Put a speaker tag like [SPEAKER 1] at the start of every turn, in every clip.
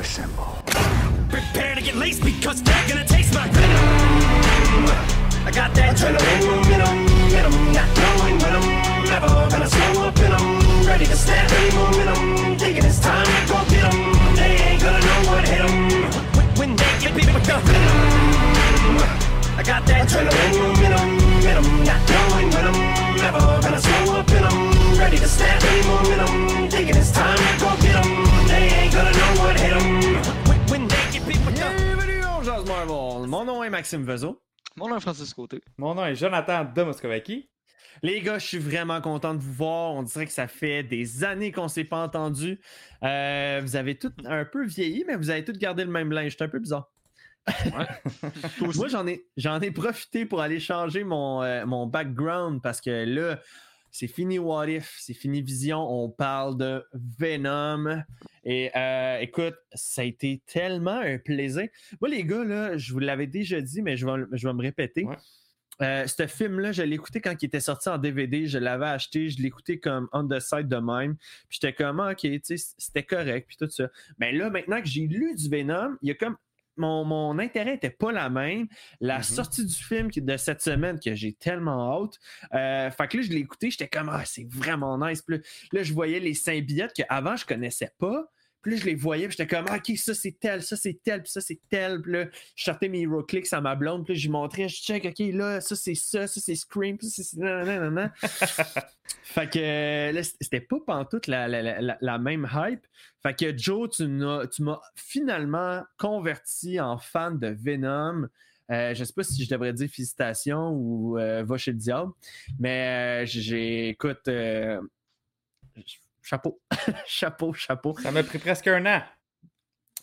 [SPEAKER 1] Assemble.
[SPEAKER 2] Prepare to get laced because they're gonna taste my venom. I got that adrenaline momentum, momentum, not knowing when I'm never gonna slow up and I'm ready to snap any momentum. Thinking it's time to go get get 'em. They ain't gonna know what hit 'em. When, when they get beat with the venom. I got that adrenaline momentum, momentum, not knowing when I'm never gonna slow up and I'm ready to snap any momentum. Thinking it's time to go get 'em. They ain't gonna know what hit 'em. When, when they get beat with the
[SPEAKER 3] Bienvenue au Jazz Marvel. Mon nom est Maxime Vezo.
[SPEAKER 4] Mon nom est Francis Côté.
[SPEAKER 5] Mon nom est Jonathan de Moscovaki.
[SPEAKER 3] Les gars, je suis vraiment content de vous voir. On dirait que ça fait des années qu'on s'est pas entendu. Euh, vous avez tout un peu vieilli, mais vous avez tous gardé le même linge. C'est un peu bizarre. Moi, j'en ai, j'en ai profité pour aller changer mon, euh, mon background parce que là, c'est fini What If, c'est fini Vision. On parle de Venom. Et euh, écoute, ça a été tellement un plaisir. Moi, les gars, là, je vous l'avais déjà dit, mais je vais, je vais me répéter.
[SPEAKER 5] Ouais.
[SPEAKER 3] Euh, ce film-là, je l'ai écouté quand il était sorti en DVD. Je l'avais acheté, je l'ai écouté comme on the side de même. Puis j'étais comme, ah, ok, c'était correct, puis tout ça. Mais là, maintenant que j'ai lu du Venom, il y a comme. Mon, mon intérêt n'était pas la même. La
[SPEAKER 5] Mhm.
[SPEAKER 3] sortie du film de cette semaine, que j'ai tellement hâte. Euh, fait que là, je l'ai écouté, j'étais comme, ah, c'est vraiment nice. Puis là, là, je voyais les symbiotes qu'avant, je connaissais pas. Puis là, je les voyais, puis j'étais comme, ah, ok, ça c'est tel, ça c'est tel, puis ça c'est tel. Puis là, je sortais mes HeroClix à ma blonde, puis là, je lui montrais, je check, ok, là, ça c'est ça, ça c'est Scream, puis ça c'est. fait que là, c'était pas pantoute la, la, la, la- même hype. Fait que Joe, tu m'as tu m'as finalement converti en fan de Venom. Euh, je sais pas si je devrais dire félicitations ou euh, va chez le diable, mais euh, j'ai, écoute, chapeau, chapeau, chapeau.
[SPEAKER 5] Ça m'a pris presque un an.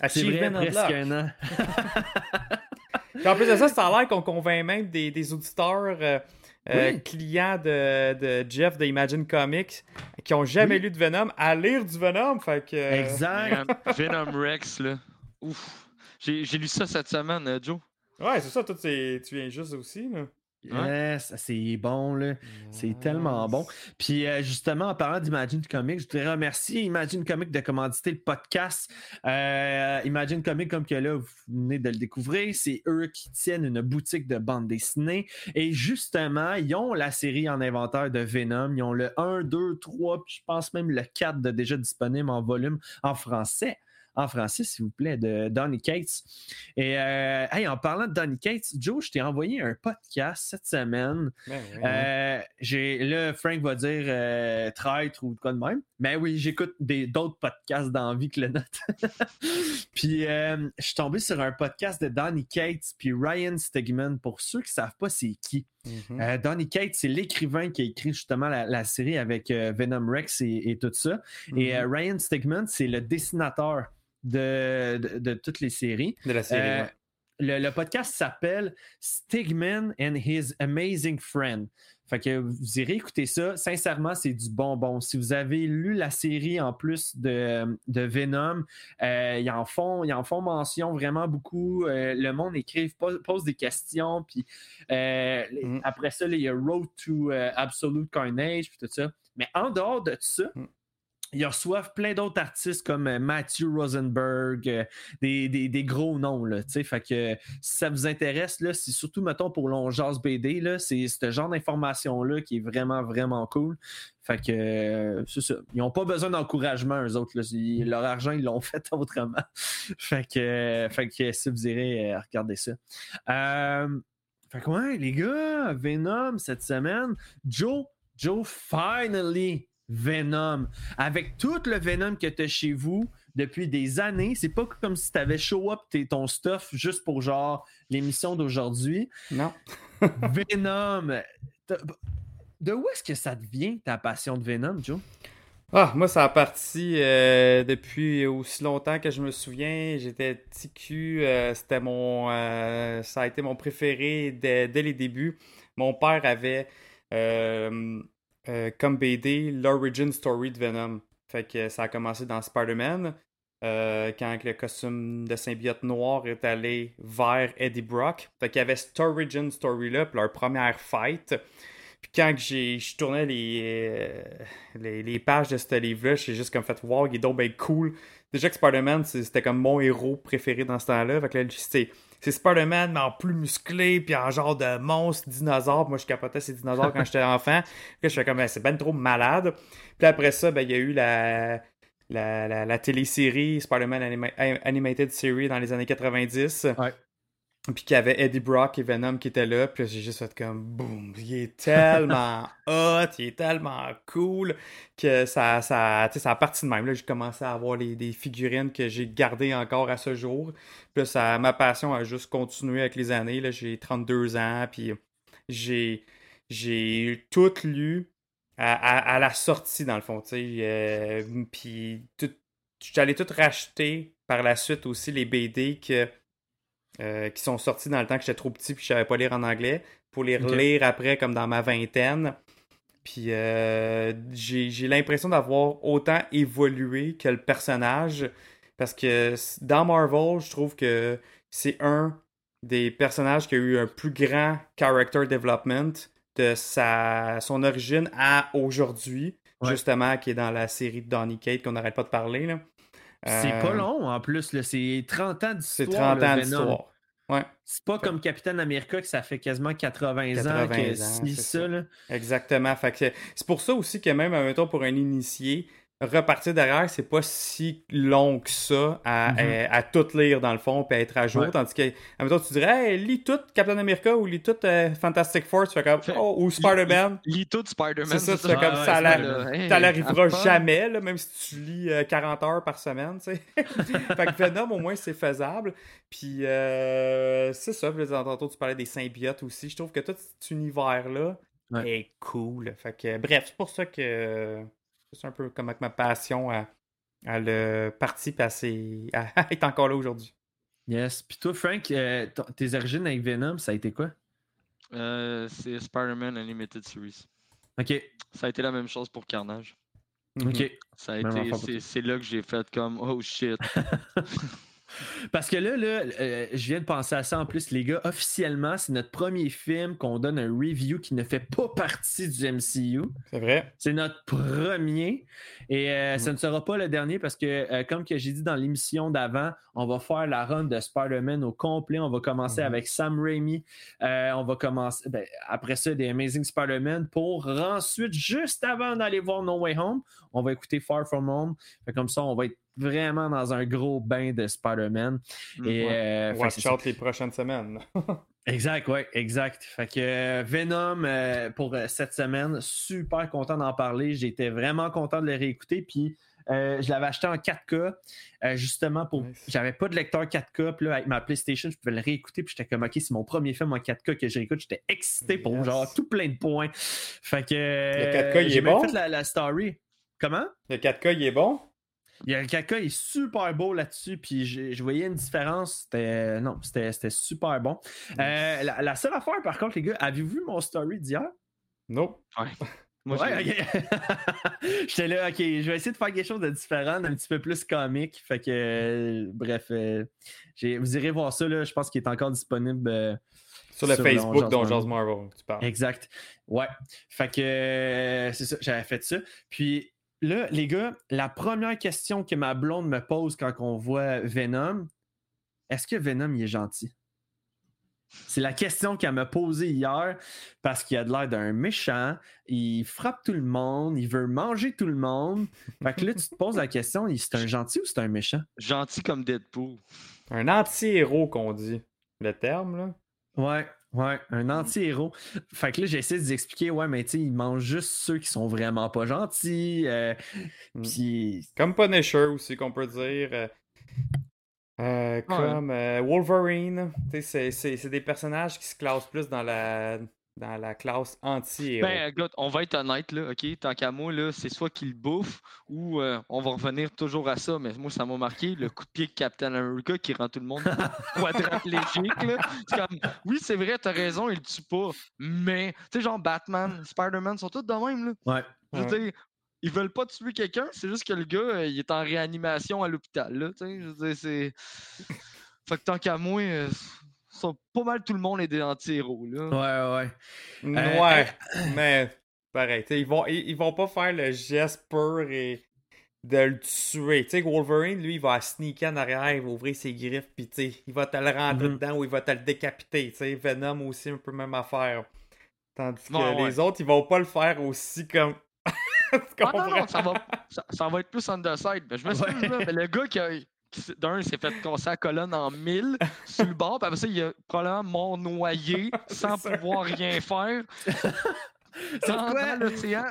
[SPEAKER 3] C'est vrai,
[SPEAKER 5] Achievement
[SPEAKER 3] presque un an.
[SPEAKER 5] Puis en plus de ça, ça a l'air qu'on convainc même des, des auditeurs euh, euh,
[SPEAKER 3] Oui.
[SPEAKER 5] clients de, de Jeff de Imagine Comics qui ont jamais
[SPEAKER 3] Oui.
[SPEAKER 5] lu de Venom à lire du Venom. Fait que, euh,
[SPEAKER 3] Exact.
[SPEAKER 4] Venom Rex, là. Ouf. J'ai lu ça cette semaine, Joe.
[SPEAKER 5] Ouais, c'est ça, toi, tu viens juste aussi. Là.
[SPEAKER 3] Yes, c'est bon, là. C'est tellement bon. Puis euh, justement, en parlant d'Imagine Comics, je voudrais remercier Imagine Comics de commanditer le podcast. Euh, Imagine Comics, comme que là, vous venez de le découvrir, c'est eux qui tiennent une boutique de bande dessinée. Et justement, ils ont la série en inventaire de Venom. Ils ont le 1, 2, 3, puis je pense même le 4 de déjà disponible en volume en français. En français, s'il vous plaît, de Donny Cates. Et euh, hey, en parlant de Donny Cates, Joe, je t'ai envoyé un podcast cette semaine.
[SPEAKER 5] Ben oui.
[SPEAKER 3] Euh, j'ai là, Frank va dire euh, traître ou quoi de même. Mais oui, j'écoute des- d'autres podcasts dans la vie que le nôtre. puis euh, je suis tombé sur un podcast de Donny Cates puis Ryan Stegman. Pour ceux qui savent pas c'est qui.
[SPEAKER 5] Mhm.
[SPEAKER 3] Euh, Donny Cates, c'est l'écrivain qui a écrit justement la, la série avec euh, Venom Rex et, et tout ça. Et
[SPEAKER 5] Mhm.
[SPEAKER 3] euh, Ryan Stegman, c'est le dessinateur de, de- de toutes les séries.
[SPEAKER 5] de la série.
[SPEAKER 3] Euh,
[SPEAKER 5] ouais.
[SPEAKER 3] le, le podcast s'appelle Stigman and His Amazing Friend. Fait que vous irez écouter ça. Sincèrement, c'est du bonbon. Si vous avez lu la série en plus de, de Venom, euh, ils, en font, ils en font mention vraiment beaucoup. Euh, le monde écrive, pose, pose des questions. Puis euh,
[SPEAKER 5] Mm.
[SPEAKER 3] après ça, là, il y a Road to Absolute Carnage, puis tout ça. Mais en dehors de ça,
[SPEAKER 5] Mm.
[SPEAKER 3] Ils reçoivent plein d'autres artistes comme euh, Matthew Rosenberg, euh, des, des- des gros noms. Là, fait que si ça vous intéresse, c'est surtout, mettons, pour l'Ongeance BD, c'est ce genre d'information-là qui est vraiment, vraiment cool. Fait que euh, c'est ça. Ils n'ont pas besoin d'encouragement, eux autres. leur argent, ils l'ont fait autrement. fait, que, si vous irez regarder ça. Fait que ouais, les gars, Venom cette semaine. Joe, Joe, finally, Venom. Avec tout le Venom que tu as chez vous depuis des années, c'est pas comme si tu avais show up ton stuff juste pour genre l'émission d'aujourd'hui.
[SPEAKER 5] Non.
[SPEAKER 3] Venom. de où est-ce que ça devient ta passion de Venom, Joe?
[SPEAKER 5] Ah, moi, ça a parti euh, depuis aussi longtemps que je me souviens. J'étais petit cul. euh, c'était mon. euh, ça a été mon préféré dès, dès les débuts. Mon père avait euh, comme BD l'origin story de Venom. Fait que ça a commencé dans Spider-Man. euh, quand le costume de symbiote noir est allé vers Eddie Brock. Fait qu'il y avait cette origin story-là, puis leur première fight. Puis quand je tournais les, euh, les, les pages de ce livre-là, j'ai juste comme fait wow, il est donc ben cool. Déjà que Spider-Man, c'était comme mon héros préféré dans ce temps-là. Fait que là, c'est, Spider-Man, mais en plus musclé, puis en genre de monstre dinosaure. Moi, je capotais ces dinosaures quand j'étais enfant. Puis je fais comme, Ben, c'est ben trop malade. Puis après ça, ben, il y a eu la, la, la, télésérie Spider-Man Anima- Animated Series dans les années 90.
[SPEAKER 3] Ouais.
[SPEAKER 5] Puis qu'il y avait Eddie Brock et Venom qui étaient là. Puis j'ai juste fait comme boum. Il est tellement hot, il est tellement cool que ça, ça, tu sais, ça a parti de même. Là, j'ai commencé à avoir les, des figurines que j'ai gardées encore à ce jour. Puis là, ça, ma passion a juste continué avec les années. Là, j'ai 32 ans. Puis j'ai, j'ai tout lu à, à- à la sortie, dans le fond. tu sais. Euh, puis tout, j'allais tout racheter par la suite aussi les BD que euh, qui sont sortis dans le temps que j'étais trop petit puis je savais pas lire en anglais pour les relire après comme dans ma vingtaine. Puis euh, j'ai j'ai l'impression d'avoir autant évolué que le personnage parce que dans Marvel, je trouve que c'est un des personnages qui a eu un plus grand character development de sa son origine à aujourd'hui,
[SPEAKER 3] Ouais.
[SPEAKER 5] justement qui est dans la série de Donny Kate qu'on n'arrête pas de parler là.
[SPEAKER 3] C'est
[SPEAKER 5] Euh,
[SPEAKER 3] pas long en plus, c'est 30 ans
[SPEAKER 5] C'est
[SPEAKER 3] d'histoire.
[SPEAKER 5] 30
[SPEAKER 3] le
[SPEAKER 5] ans
[SPEAKER 3] Venom.
[SPEAKER 5] d'histoire. Ouais.
[SPEAKER 3] C'est pas comme Captain America que ça fait quasiment 80,
[SPEAKER 5] 80
[SPEAKER 3] ans que
[SPEAKER 5] ans, c'est
[SPEAKER 3] ça,
[SPEAKER 5] ça.
[SPEAKER 3] là.
[SPEAKER 5] Exactement. C'est pour ça aussi que même, mettons, pour un initié, repartir derrière, c'est pas si long que ça à,
[SPEAKER 3] Mhm.
[SPEAKER 5] à, à tout lire dans le fond et à être à jour.
[SPEAKER 3] Ouais.
[SPEAKER 5] Tandis que, mettons, tu dirais, hey, lis tout Captain America ou lis tout euh, Fantastic Four, tu fais comme, oh, ou Spider-Man.
[SPEAKER 4] Lis tout Spider-Man.
[SPEAKER 5] C'est ça, tu fais comme
[SPEAKER 3] ouais,
[SPEAKER 5] ça,
[SPEAKER 3] c'est
[SPEAKER 5] la-
[SPEAKER 3] pas
[SPEAKER 4] Hey,
[SPEAKER 5] ça n'arrivera
[SPEAKER 4] have fun.
[SPEAKER 5] jamais, là, même si tu lis euh, 40 heures par semaine, tu sais. fait que Venom, au moins, c'est faisable. Puis, euh, c'est ça. Puis, tantôt, tu parlais des symbiotes aussi. Je trouve que tout cet univers-là
[SPEAKER 3] Ouais.
[SPEAKER 5] est cool. Fait que, bref, c'est pour ça que c'est un peu comme avec ma passion à, à le parti passer, à être encore là aujourd'hui.
[SPEAKER 3] Yes. Puis toi, Frank, euh, tes origines avec Venom, ça a été quoi?
[SPEAKER 4] Euh, c'est Spider-Man Unlimited Series.
[SPEAKER 3] Ok.
[SPEAKER 4] Ça a été la même chose pour Carnage.
[SPEAKER 3] Ok.
[SPEAKER 4] Ça a
[SPEAKER 3] Même
[SPEAKER 4] été, c'est là que j'ai fait comme oh shit.
[SPEAKER 3] Parce que là, là euh, je viens de penser à ça en plus, les gars. Officiellement, c'est notre premier film qu'on donne un review qui ne fait pas partie du MCU.
[SPEAKER 5] C'est vrai.
[SPEAKER 3] C'est notre premier. Et euh, ce ne sera pas le dernier parce que, euh, comme que j'ai dit dans l'émission d'avant, on va faire la run de Spider-Man au complet. On va commencer
[SPEAKER 5] Mhm.
[SPEAKER 3] avec Sam Raimi. Euh, on va commencer ben, après ça des Amazing Spider-Man pour ensuite, juste avant d'aller voir No Way Home, on va écouter Far From Home. Fait comme ça, on va être vraiment dans un gros bain de Spider-Man. Et,
[SPEAKER 4] Ouais.
[SPEAKER 3] euh,
[SPEAKER 5] Watch out les prochaines semaines.
[SPEAKER 3] Exact, ouais, exact. Fait que euh, Venom euh, pour cette semaine, super content d'en parler. J'étais vraiment content de le réécouter. Puis euh, je l'avais acheté en 4K, euh, justement pour.
[SPEAKER 5] Nice.
[SPEAKER 3] J'avais pas de lecteur 4K. Puis là, avec ma PlayStation, je pouvais le réécouter. Puis j'étais comme, OK, c'est mon premier film en 4K que je réécoute. J'étais excité pour
[SPEAKER 5] Yes.
[SPEAKER 3] genre tout plein de points. Fait que.
[SPEAKER 5] Le 4K, il est bon?
[SPEAKER 3] fait la, la story. Comment?
[SPEAKER 5] Le 4K, il est bon?
[SPEAKER 3] Il y a le 4K il est super beau là-dessus, puis je, je voyais une différence. C'était non, c'était c'était super bon. Euh, la, la seule affaire, par contre, les gars, avez-vous vu mon story d'hier?
[SPEAKER 5] Nope.
[SPEAKER 4] Moi,
[SPEAKER 3] Ouais,
[SPEAKER 4] j'ai-
[SPEAKER 3] ok. J'étais là, ok, je vais essayer de faire quelque chose de différent, un petit peu plus comique. Fait que, euh, bref, euh, j'ai- vous irez voir ça, là, je pense qu'il est encore disponible. euh,
[SPEAKER 5] Sur le
[SPEAKER 3] Sur
[SPEAKER 5] Facebook dont
[SPEAKER 3] Marvel.
[SPEAKER 5] Tu parles.
[SPEAKER 3] Exact. Ouais. Fait que euh, c'est ça, j'avais fait ça. Puis là, les gars, la première question que ma blonde me pose quand on voit Venom, est-ce que Venom il est gentil? C'est la question qu'elle m'a posée hier parce qu'il a de l'air d'un méchant, il frappe tout le monde, il veut manger tout le monde. Fait que là, tu te poses la question, il- c'est un gentil ou c'est un méchant?
[SPEAKER 4] Gentil comme Deadpool.
[SPEAKER 5] Un anti-héros qu'on dit. Le terme, là.
[SPEAKER 3] Ouais, ouais, un anti-héros. Fait que là, j'essaie de vous expliquer, ouais, mais tu sais, il mange juste ceux qui sont vraiment pas gentils. euh,
[SPEAKER 5] Mm.
[SPEAKER 3] Puis,
[SPEAKER 5] Comme Punisher aussi, qu'on peut dire. euh, euh, comme euh, Wolverine. Tu sais, c'est des personnages qui se classent plus dans la, dans la classe anti-héros.
[SPEAKER 4] Ben, écoute, on va être honnête, là, OK? Tant qu'à moi, là, c'est soit qu'il bouffe ou euh, on va revenir toujours à ça. Mais moi, ça m'a marqué le coup de pied de Captain America qui rend tout le monde quadraplégique, là. C'est comme, oui, c'est vrai, t'as raison, il le tue pas. Mais, tu sais, genre Batman, Spider-Man sont tous de même, là.
[SPEAKER 3] Ouais.
[SPEAKER 4] Je veux dire, ils veulent pas tuer quelqu'un, c'est juste que le gars, euh, il est en réanimation à l'hôpital, là. Tu sais, je veux dire, c'est. Fait que tant qu'à moi, euh, ça- pas mal tout le monde est des anti-héros, là.
[SPEAKER 3] Ouais, ouais. Euh,
[SPEAKER 5] Ouais, mais pareil, ils vont, ils, ils vont pas faire le geste pur et de le tuer. Tu sais, Wolverine, lui, il va sneaker en arrière, il va ouvrir ses griffes, puis tu sais, il va te le rentrer
[SPEAKER 3] Mhm.
[SPEAKER 5] dedans ou il va te le décapiter. Tu sais, Venom aussi, un peu même affaire. Tandis que
[SPEAKER 4] Ouais, ouais.
[SPEAKER 5] les autres, ils vont pas le faire aussi comme.
[SPEAKER 4] Ah non, non, ça va, ça, ça va être plus on the side. Ben, je me souviens, là, mais le gars qui a. D'un, il s'est fait casser la colonne en mille sur le bord, puis après ça, il a probablement mort noyé sans
[SPEAKER 5] ça.
[SPEAKER 4] pouvoir rien faire. dans,
[SPEAKER 3] quoi?
[SPEAKER 4] dans l'océan.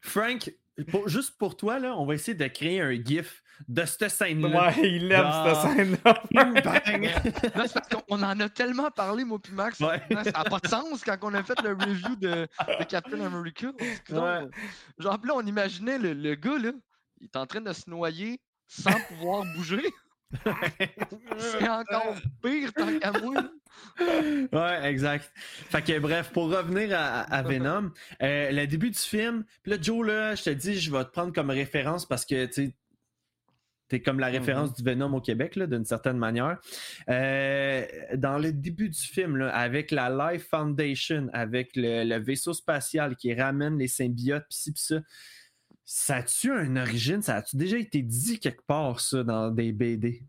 [SPEAKER 3] Frank, pour- juste pour toi, là, on va essayer de créer un GIF de cette scène-là.
[SPEAKER 5] Ouais, il aime
[SPEAKER 3] Ah.
[SPEAKER 5] cette scène-là.
[SPEAKER 3] Bang!
[SPEAKER 4] Là, c'est parce qu'on en a tellement parlé, moi puis Max.
[SPEAKER 3] Ouais.
[SPEAKER 4] Ça n'a pas de sens quand on a fait le review de, de Captain America.
[SPEAKER 3] Ouais.
[SPEAKER 4] Genre, là, on imaginait le, le gars, là, il est en train de se noyer sans pouvoir bouger. C'est encore pire tant qu'à moi.
[SPEAKER 3] Ouais, exact. Fait que bref, pour revenir à, à Venom, euh, le début du film, puis là, Joe, là, je te dis, je vais te prendre comme référence parce que tu t'es comme la référence du Venom au Québec, d'une certaine manière. Euh, dans le début du film, là, avec la Life Foundation, avec le, le vaisseau spatial qui ramène les symbiotes, pis ci, pis ça, ça a-tu une origine? Ça a-tu déjà été dit quelque part, ça, dans des BD?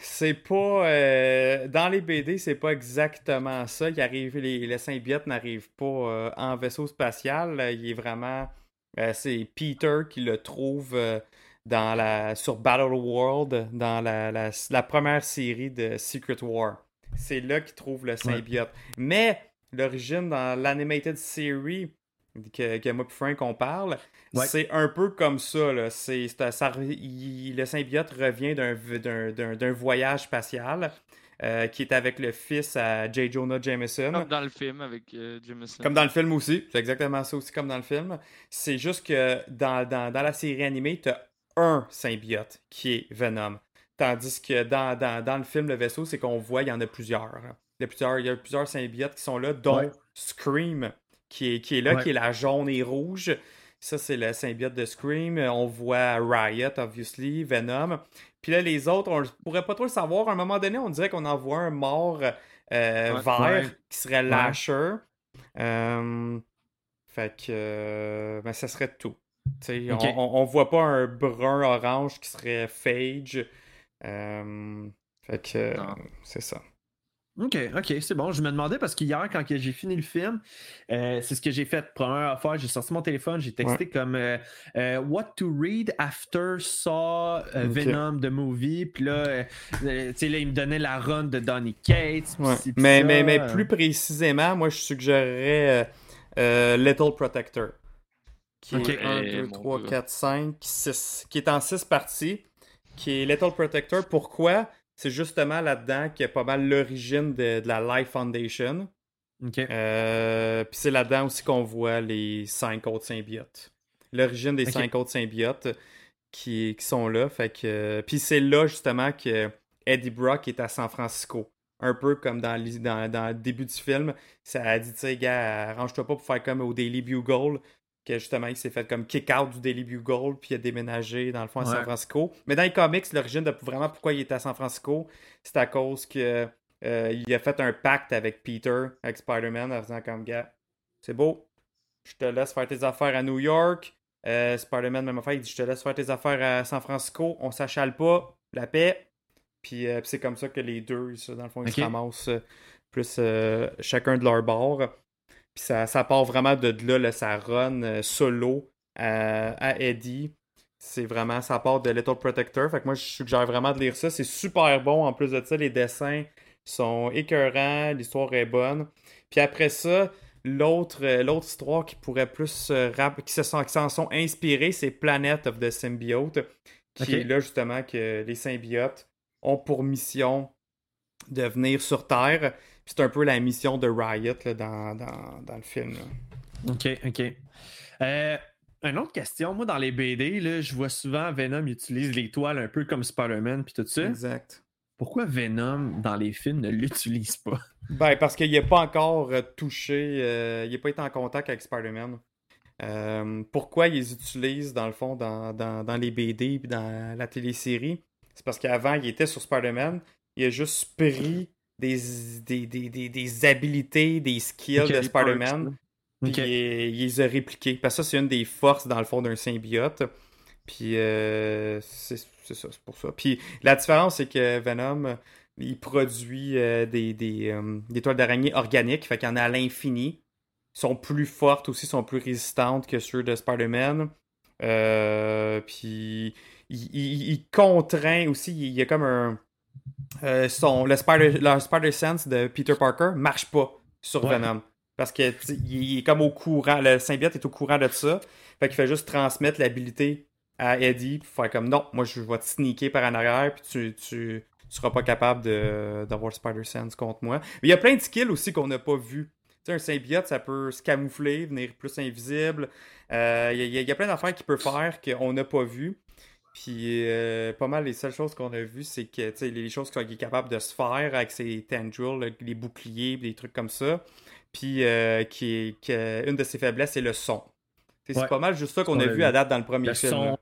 [SPEAKER 5] C'est pas. euh, dans les BD, c'est pas exactement ça. Il arrive, les, les symbiotes n'arrivent pas euh, en vaisseau spatial. Il est vraiment. euh, c'est Peter qui le trouve dans la, sur Battle World, dans la, la, la première série de Secret War. C'est là qu'il trouve le symbiote. Mais l'origine dans l'animated series que, que moi et Frank on parle,
[SPEAKER 3] Ouais.
[SPEAKER 5] c'est un peu comme ça. Là. Ça il- le symbiote revient d'un, d'un, d'un- d'un voyage spatial euh, qui est avec le fils à J. Jonah Jameson.
[SPEAKER 4] Comme dans le film avec euh, Jameson.
[SPEAKER 5] Comme dans le film aussi. C'est exactement ça aussi comme dans le film. C'est juste que dans, dans, dans la série animée, tu as un symbiote qui est Venom. Tandis que dans, dans, dans le film, le vaisseau, c'est qu'on voit, il y en a plusieurs. Il y a plusieurs, il y a plusieurs symbiotes qui sont là, dont
[SPEAKER 3] Ouais.
[SPEAKER 5] Scream, qui est, qui est là,
[SPEAKER 3] Ouais.
[SPEAKER 5] qui est la jaune et rouge. Ça, c'est le symbiote de Scream. On voit Riot, obviously, Venom. Puis là, les autres, on ne pourrait pas trop le savoir. À un moment donné, on dirait qu'on en voit un mort euh,
[SPEAKER 4] Ouais.
[SPEAKER 5] vert
[SPEAKER 3] Ouais.
[SPEAKER 5] qui serait Lasher. Euh, fait que euh, ben, ça serait tout. On, on, voit pas un brun orange qui serait Phage. Euh, fait que c'est ça.
[SPEAKER 3] Ok, ok, c'est bon. Je me demandais parce qu'hier, quand j'ai fini le film, euh, c'est ce que j'ai fait. Première affaire, j'ai sorti mon téléphone, j'ai texté comme euh, euh, What to read after saw euh,
[SPEAKER 5] Ok.
[SPEAKER 3] Venom the movie. Puis là, euh, euh, tu sais, là, il me donnait la run de Donny Cates.
[SPEAKER 5] Ouais. Mais,
[SPEAKER 3] ça.
[SPEAKER 5] mais, mais plus précisément, moi je suggérerais euh, euh, Little Protector. Qui
[SPEAKER 3] Ok.
[SPEAKER 5] est 1,
[SPEAKER 4] Eh,
[SPEAKER 5] 2,
[SPEAKER 4] mon
[SPEAKER 5] 3,
[SPEAKER 4] gars.
[SPEAKER 5] 4, 5, 6. Qui est en 6 parties. Qui est Little Protector. Pourquoi? C'est justement là-dedans qu'il y a pas mal l'origine de, de la Life Foundation.
[SPEAKER 3] Ok.
[SPEAKER 5] Euh, Puis c'est là-dedans aussi qu'on voit les 5 autres symbiotes. L'origine des. 5 autres symbiotes qui, qui sont là. Fait que, puis c'est là justement que Eddie Brock est à San Francisco. Un peu comme dans, les- dans, dans le début du film. Ça a dit, tu sais, gars, arrange-toi pas pour faire comme au Daily Bugle. Que justement, il s'est fait comme kick out du Daily Bugle, puis il a déménagé dans le fond à San. Francisco. Mais dans les comics, l'origine de vraiment pourquoi il était à San Francisco, c'est à cause que euh, il a fait un pacte avec Peter, avec Spider-Man, en faisant comme gars, c'est beau, je te laisse faire tes affaires à New York. Euh, Spider-Man, même affaire, il dit je te laisse faire tes affaires à San Francisco, on s'achale pas, la paix. Puis, euh, puis c'est comme ça que les deux, dans le fond, ils se ramassent plus chacun de leur bord. Puis ça, ça part vraiment de là, là ça run euh, solo à, à Eddie. C'est vraiment, ça part de Little Protector. Fait que moi, je suggère vraiment de lire ça. C'est super bon. En plus de ça, les dessins sont écœurants, l'histoire est bonne. Puis après ça, l'autre euh, l'autre histoire qui pourrait plus euh, rap- qui se sont, qui s'en sont inspirés, c'est Planet of the Symbiote, qui est là justement que les symbiotes ont pour mission de venir sur Terre. C'est un peu la mission de Riot là, dans, dans, dans le film. là.
[SPEAKER 3] Ok, ok. Euh, une autre question, moi dans les BD, là, je vois souvent Venom utilise les toiles un peu comme Spider-Man puis tout ça.
[SPEAKER 5] Exact.
[SPEAKER 3] Pourquoi Venom dans les films ne l'utilise pas?
[SPEAKER 5] Ben, parce qu'il n'a pas encore euh, touché, euh, il n'a pas été en contact avec Spider-Man. Euh, pourquoi ils les utilisent, dans le fond, dans, dans, dans les BD et dans la télésérie? C'est parce qu'avant, il était sur Spider-Man. Il a juste pris des, des, des, des, des habilités, des skills de Spider-Man. Puis il, il les a répliqués. Parce que ça, c'est une des forces, dans le fond, d'un symbiote. Puis euh, c'est ça, c'est pour ça. Puis la différence, c'est que Venom, il produit euh, des, des, euh, des toiles d'araignée organiques. Fait qu'il y en a à l'infini. sont plus fortes aussi, sont plus résistantes que ceux de Spider-Man. Euh, puis il, il- il contraint aussi, il y a comme un. Euh, son, le Spider, le Spider Sense de Peter Parker marche pas sur
[SPEAKER 3] Ouais.
[SPEAKER 5] Venom. Parce que il est comme au courant, le symbiote est au courant de ça. Fait qu'il fait juste transmettre l'habilité à Eddie, puis faire comme non, moi je vais te sneaker par en arrière, puis tu, tu, tu seras pas capable d'avoir Spider Sense contre moi. Mais il y a plein de skills aussi qu'on n'a pas vu. Tu sais, un symbiote, ça peut se camoufler, venir plus invisible. Euh, Il y, y a plein d'affaires qu'il peut faire qu'on n'a pas vu. Puis euh, pas mal les seules choses qu'on a vues, c'est que les choses qu'il est capable de se faire avec ses tendrils, les boucliers, des trucs comme ça. Puis euh, qui que une de ses faiblesses, c'est le son.
[SPEAKER 3] Ouais.
[SPEAKER 5] C'est pas mal juste ça qu'on
[SPEAKER 3] On
[SPEAKER 5] a vu à date dans le premier
[SPEAKER 3] Le
[SPEAKER 5] film.
[SPEAKER 3] son,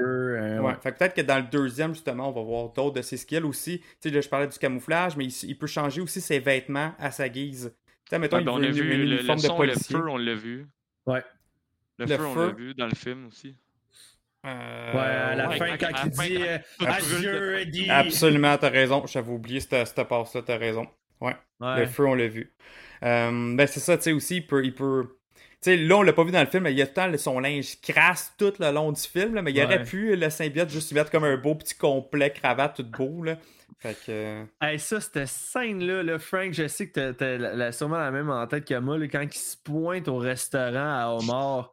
[SPEAKER 3] euh,
[SPEAKER 5] Ouais.
[SPEAKER 3] ouais.
[SPEAKER 5] Fait peut-être que dans le deuxième, justement, on va voir d'autres de ses skills aussi. Tu sais, là, je parlais du camouflage, mais il, il peut changer aussi ses vêtements à sa guise. Tu sais, mettons,
[SPEAKER 4] Ouais,
[SPEAKER 5] il
[SPEAKER 4] ben, on
[SPEAKER 5] veut
[SPEAKER 4] a
[SPEAKER 5] une-
[SPEAKER 4] vu
[SPEAKER 5] un
[SPEAKER 4] le, le
[SPEAKER 5] uniforme de
[SPEAKER 4] son, le feu, on l'a vu.
[SPEAKER 3] Ouais.
[SPEAKER 4] Le,
[SPEAKER 5] Le
[SPEAKER 4] feu, on l'a vu dans le film aussi.
[SPEAKER 5] Euh,
[SPEAKER 3] Ouais, à la
[SPEAKER 5] ouais.
[SPEAKER 3] fin, quand il dit
[SPEAKER 4] quand
[SPEAKER 3] euh, Adieu, Eddie.
[SPEAKER 5] Absolument, t'as raison. J'avais oublié cette, cette passe-là, t'as raison. Ouais.
[SPEAKER 3] Ouais.
[SPEAKER 5] Le feu, on l'a vu. Euh, ben, c'est ça, tu sais, aussi, il peut. Il peut... Tu sais, là, on l'a pas vu dans le film, mais il y a temps son linge crasse tout le long du film, là, mais il
[SPEAKER 3] Ouais.
[SPEAKER 5] aurait pu, le symbiote, juste lui mettre comme un beau petit complet cravate tout beau, là. Fait que. euh,
[SPEAKER 3] Hey, ça, cette scène-là, là, Frank, je sais que t'as, sûrement la même en tête que moi, là, quand il se pointe au restaurant à Omar.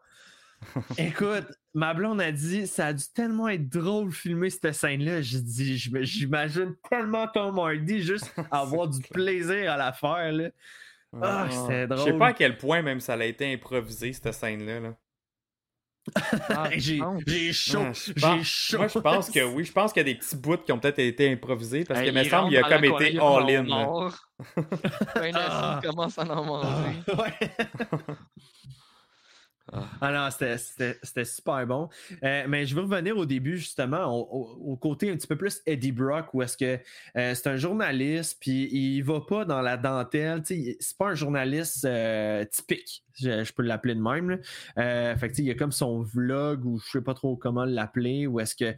[SPEAKER 3] Écoute, ma blonde a dit, ça a dû tellement être drôle filmer cette scène-là. Je dis, je me- j'imagine tellement Tom Hardy juste avoir du plaisir à la faire, là. Ah, c'était
[SPEAKER 5] Je sais
[SPEAKER 3] drôle.
[SPEAKER 5] pas à quel point même ça a été improvisé, cette scène-là. Là.
[SPEAKER 4] Ah,
[SPEAKER 3] J'ai, j'ai chaud, j'ai
[SPEAKER 5] pense-
[SPEAKER 3] chaud.
[SPEAKER 5] Moi, je pense que oui. Je pense qu'il y a des petits bouts qui ont peut-être été improvisés parce
[SPEAKER 4] Hey,
[SPEAKER 5] que, me
[SPEAKER 4] il
[SPEAKER 5] semble, il a comme été all-in.
[SPEAKER 4] Ben, la
[SPEAKER 3] Ah.
[SPEAKER 4] commence à en manger.
[SPEAKER 3] Ouais. Ah non, c'était- super bon. Euh, mais je veux revenir au début, justement, au, côté un petit peu plus Eddie Brock, où est-ce que euh, c'est un journaliste, puis il va pas dans la dentelle. C'est pas un journaliste euh, typique, je, je peux l'appeler de même. fait que, il y a comme son vlog, ou je sais pas trop comment l'appeler, où est-ce que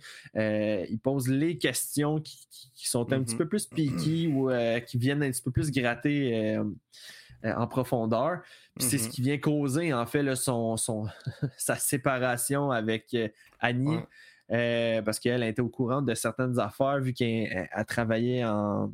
[SPEAKER 3] il pose les questions qui, qui- qui sont un petit peu plus piquées ou qui viennent un petit peu plus gratter en profondeur. C'est ce
[SPEAKER 5] Mhm.
[SPEAKER 3] qui vient causer, en fait, là, son, son, sa séparation avec euh, Annie.
[SPEAKER 5] Ouais.
[SPEAKER 3] Euh, parce qu'elle était au courant de certaines affaires, vu qu'elle elle- elle travaillait en.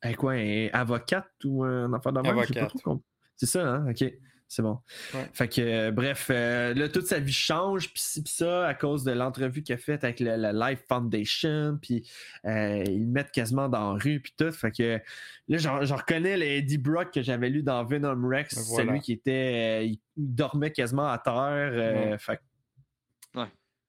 [SPEAKER 3] elle, quoi, elle avocate ou un affaire compris. C'est ça, hein? OK. C'est bon.
[SPEAKER 5] Ouais.
[SPEAKER 3] Fait que, euh, bref, euh, là, toute sa vie change, puis ça, à cause de l'entrevue qu'il a faite avec le, le Life Foundation, puis euh, ils le mettent quasiment dans la rue, puis tout. Fait que là, j'en reconnais le Eddie Brock que j'avais lu dans Venom Rex,
[SPEAKER 5] Voilà.
[SPEAKER 3] celui qui était. il dormait quasiment à terre.
[SPEAKER 5] Ouais.
[SPEAKER 3] Fait que-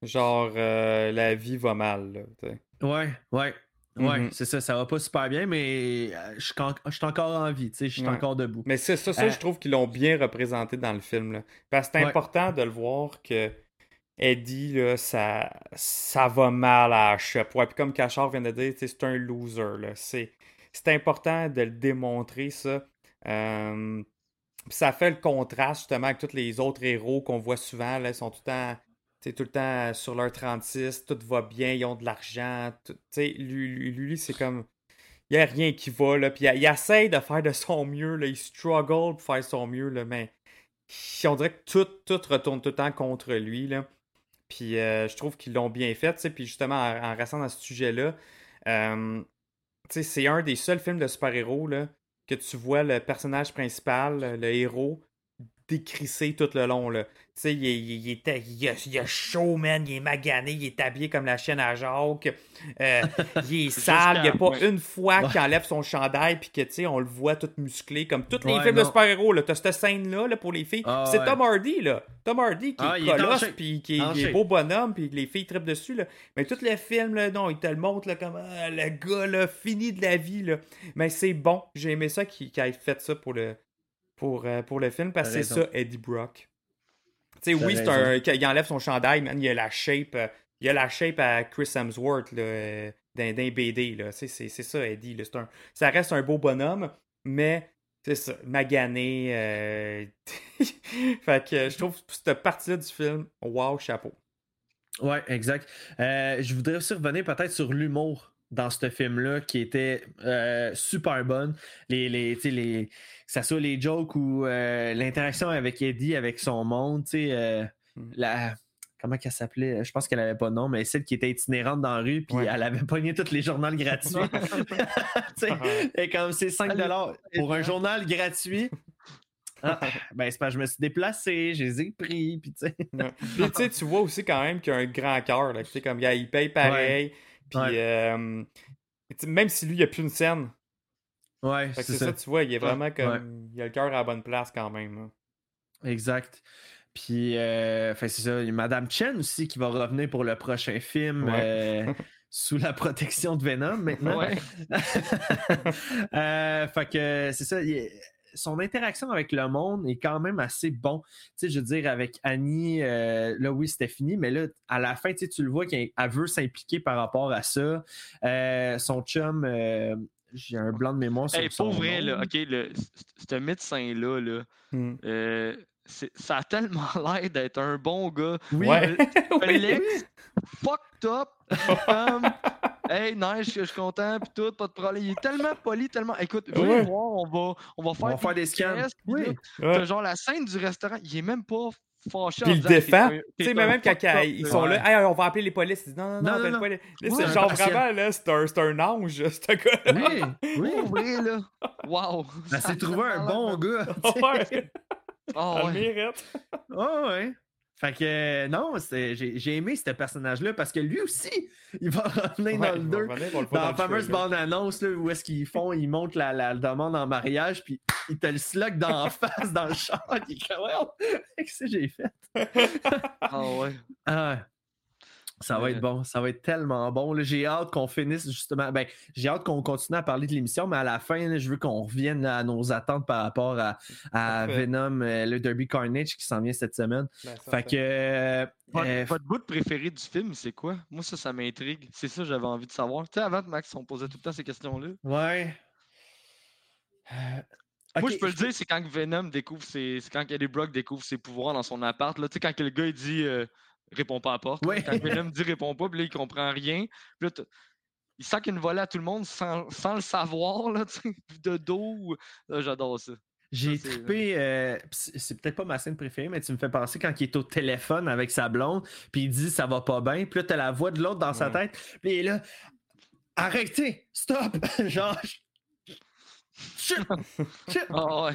[SPEAKER 5] Genre, la vie va mal. Là, tu sais.
[SPEAKER 3] Ouais, ouais.
[SPEAKER 5] Mhm.
[SPEAKER 3] c'est ça, ça va pas super bien, mais euh, je suis en- je suis encore en vie, tu sais, je suis
[SPEAKER 5] Ouais.
[SPEAKER 3] encore debout.
[SPEAKER 5] Mais c'est ça, ça
[SPEAKER 3] Euh,
[SPEAKER 5] je trouve qu'ils l'ont bien représenté dans le film. Là. Parce que c'est
[SPEAKER 3] Ouais.
[SPEAKER 5] important de le voir que Eddie, là, ça, ça va mal à shop. Ouais, puis comme Cachard vient de dire, c'est un loser. là. C'est, c'est important de le démontrer, ça. Euh, ça fait le contraste justement avec tous les autres héros qu'on voit souvent. Là, ils sont tout le temps. Tout le temps sur leur 36, tout va bien, ils ont de l'argent. tu lui, c'est comme. Il n'y a rien qui va, là. Puis il, il essaie de faire de son mieux, là. Il struggle pour faire son mieux. Mais on dirait que tout, tout retourne tout le temps contre lui, là. Puis euh, je trouve qu'ils l'ont bien fait, tu. Puis justement, en, restant dans ce sujet-là, euh, c'est un des seuls films de super-héros, que tu vois le personnage principal, le héros, décrissé tout le long, là. Tu sais, il, est- il, était, il, a, il a chaud, man, il est magané, il est habillé comme la chienne à Jacques. Euh, il est sale, il n'y a pas une fois
[SPEAKER 3] Ouais.
[SPEAKER 5] qu'il enlève son chandail puis que, tu sais, on le voit tout musclé, comme tous les
[SPEAKER 3] Ouais,
[SPEAKER 5] films de super-héros, là. T'as cette scène-là, là, pour les filles.
[SPEAKER 3] Ah,
[SPEAKER 5] c'est
[SPEAKER 3] ouais.
[SPEAKER 5] Tom Hardy, là. Tom Hardy qui
[SPEAKER 3] Ah,
[SPEAKER 5] est colosse, puis qui est, beau bonhomme, puis les filles trippent dessus, là. Mais tout le film, là, non, il te le montre, là, comme ah, le gars, là, fini de la vie, là. Mais c'est bon. J'ai aimé ça qu'il qu'il ait fait ça pour le, pour, euh, pour le film, parce que c'est ça, Eddie Brock. Tu sais, oui, c'est un. Il enlève son chandail, man, il a la shape. euh, il a la shape à Chris Hemsworth, euh, d'un BD, C'est ça, Eddie, là. Un- ça reste un beau bonhomme, mais. C'est ça, magané. euh, fait que je trouve cette partie-là du film, wow, chapeau.
[SPEAKER 3] Ouais, exact. Euh, je voudrais aussi revenir peut-être sur l'humour dans ce film-là qui était euh, super bonne. Les, les, tu sais, les, que ça soit les jokes ou euh, l'interaction avec Eddie, avec son monde, tu sais, euh,
[SPEAKER 5] Mm.
[SPEAKER 3] la. Comment qu'elle s'appelait? Je pense qu'elle avait pas de nom, mais celle qui était itinérante dans la rue, puis
[SPEAKER 5] Ouais.
[SPEAKER 3] elle avait pogné tous les journaux gratuits. Tu sais, et comme c'est 5 pour un journal gratuit. Ah, ben, c'est parce que je me suis déplacé, je les ai pris, puis tu sais.
[SPEAKER 5] Tu vois aussi quand même qu'il a un grand cœur. Tu sais, comme il paye pareil. Puis
[SPEAKER 3] Ouais.
[SPEAKER 5] euh, même si lui, il n'y a plus une scène.
[SPEAKER 3] Ouais, c'est
[SPEAKER 5] ça.
[SPEAKER 3] ça.
[SPEAKER 5] tu vois, il est vraiment comme.
[SPEAKER 3] Ouais.
[SPEAKER 5] Il a le cœur à la bonne place quand même. là.
[SPEAKER 3] Exact. Puis, euh, c'est ça. Il y a Madame Chen aussi qui va revenir pour le prochain film
[SPEAKER 5] Ouais.
[SPEAKER 3] euh, sous la protection de Venom maintenant.
[SPEAKER 4] Ouais.
[SPEAKER 3] Euh, fait que c'est ça. Son interaction avec le monde est quand même assez bon. Tu sais, je veux dire, avec Annie, euh, là, oui, c'était fini, mais là, à la fin, tu sais, tu le vois qu'elle elle veut s'impliquer par rapport à ça. Euh, son chum, euh, j'ai un blanc de mémoire sur
[SPEAKER 4] Hey,
[SPEAKER 3] son
[SPEAKER 4] pour vrai,
[SPEAKER 3] nom.
[SPEAKER 4] là, ok, ce médecin-là, là,
[SPEAKER 5] Hmm.
[SPEAKER 4] euh, ça a tellement l'air d'être un bon gars.
[SPEAKER 3] Oui,
[SPEAKER 5] Ouais. Oui.
[SPEAKER 4] Alex, fucked up. hey, nice, je suis content, pis tout, pas de problème. Il est tellement poli, tellement. Écoute, viens
[SPEAKER 5] Ouais.
[SPEAKER 4] voir, on va, on va faire,
[SPEAKER 3] On va faire des scans.
[SPEAKER 4] tests,
[SPEAKER 3] Oui.
[SPEAKER 5] Ouais.
[SPEAKER 4] genre la scène du restaurant, il est même pas fâché.
[SPEAKER 5] Puis il défend. Tu sais, même quand ils sont
[SPEAKER 3] Ouais.
[SPEAKER 5] là, Hey, on va appeler les polices. Ils disent non, non, non,
[SPEAKER 3] Non, non,
[SPEAKER 5] appelle
[SPEAKER 3] non.
[SPEAKER 5] pas les- c'est genre
[SPEAKER 3] patient.
[SPEAKER 5] vraiment, là, c'est un, c'est un ange, ce gars-là.
[SPEAKER 3] Oui, oui.
[SPEAKER 4] Vrai, là. Wow.
[SPEAKER 3] Elle s'est trouvé un bon gars.
[SPEAKER 5] Ouais.
[SPEAKER 4] Oh, ouais.
[SPEAKER 5] mérite.
[SPEAKER 3] Oh, ouais. Fait que euh, non, j'ai aimé ce personnage-là parce que lui aussi, il va revenir
[SPEAKER 5] Ouais,
[SPEAKER 3] dans le
[SPEAKER 5] il va
[SPEAKER 3] 2.
[SPEAKER 5] revenir, on le voit
[SPEAKER 3] Dans la fameuse bande-annonce où est-ce qu'ils font, ils montrent la, la demande en mariage, puis ils te le slug dans la face dans le char. Qu'est-ce que j'ai fait?
[SPEAKER 4] Ah ouais.
[SPEAKER 3] Ah, ça va être bon, ça va être tellement bon. J'ai hâte qu'on finisse justement. Ben, j'ai hâte qu'on continue à parler de l'émission, mais à la fin, là, je veux qu'on revienne à nos attentes par rapport à. Venom, euh, le Derby Carnage qui s'en vient cette semaine.
[SPEAKER 5] Ben, ça
[SPEAKER 3] Fait que. euh,
[SPEAKER 4] Votre,
[SPEAKER 3] euh,
[SPEAKER 4] votre bout préféré du film, c'est quoi? Moi, ça, ça m'intrigue. C'est ça que j'avais envie de savoir. Tu sais, avant, Max, on posait tout le temps ces questions-là.
[SPEAKER 3] Ouais. Euh,
[SPEAKER 4] Moi, je peux le dire, c'est quand Venom découvre ses. C'est quand Eddie Brock découvre ses pouvoirs dans son appart. Là. Tu sais, quand le gars il dit euh, réponds pas à la porte.
[SPEAKER 3] Ouais.
[SPEAKER 4] Quand Venom dit réponds pas, puis là, il comprend rien. Puis là, il sac une volée à tout le monde sans, sans le savoir, là, tu sais, puis de dos. Là, J'adore ça.
[SPEAKER 3] J'ai trippé, euh, c'est peut-être pas ma scène préférée, mais tu me fais penser quand il est au téléphone avec sa blonde, puis il dit ça va pas bien, puis là t'as la voix de l'autre dans sa tête, puis il est là, arrêtez, stop, genre, shit, shit.
[SPEAKER 4] Ah ouais.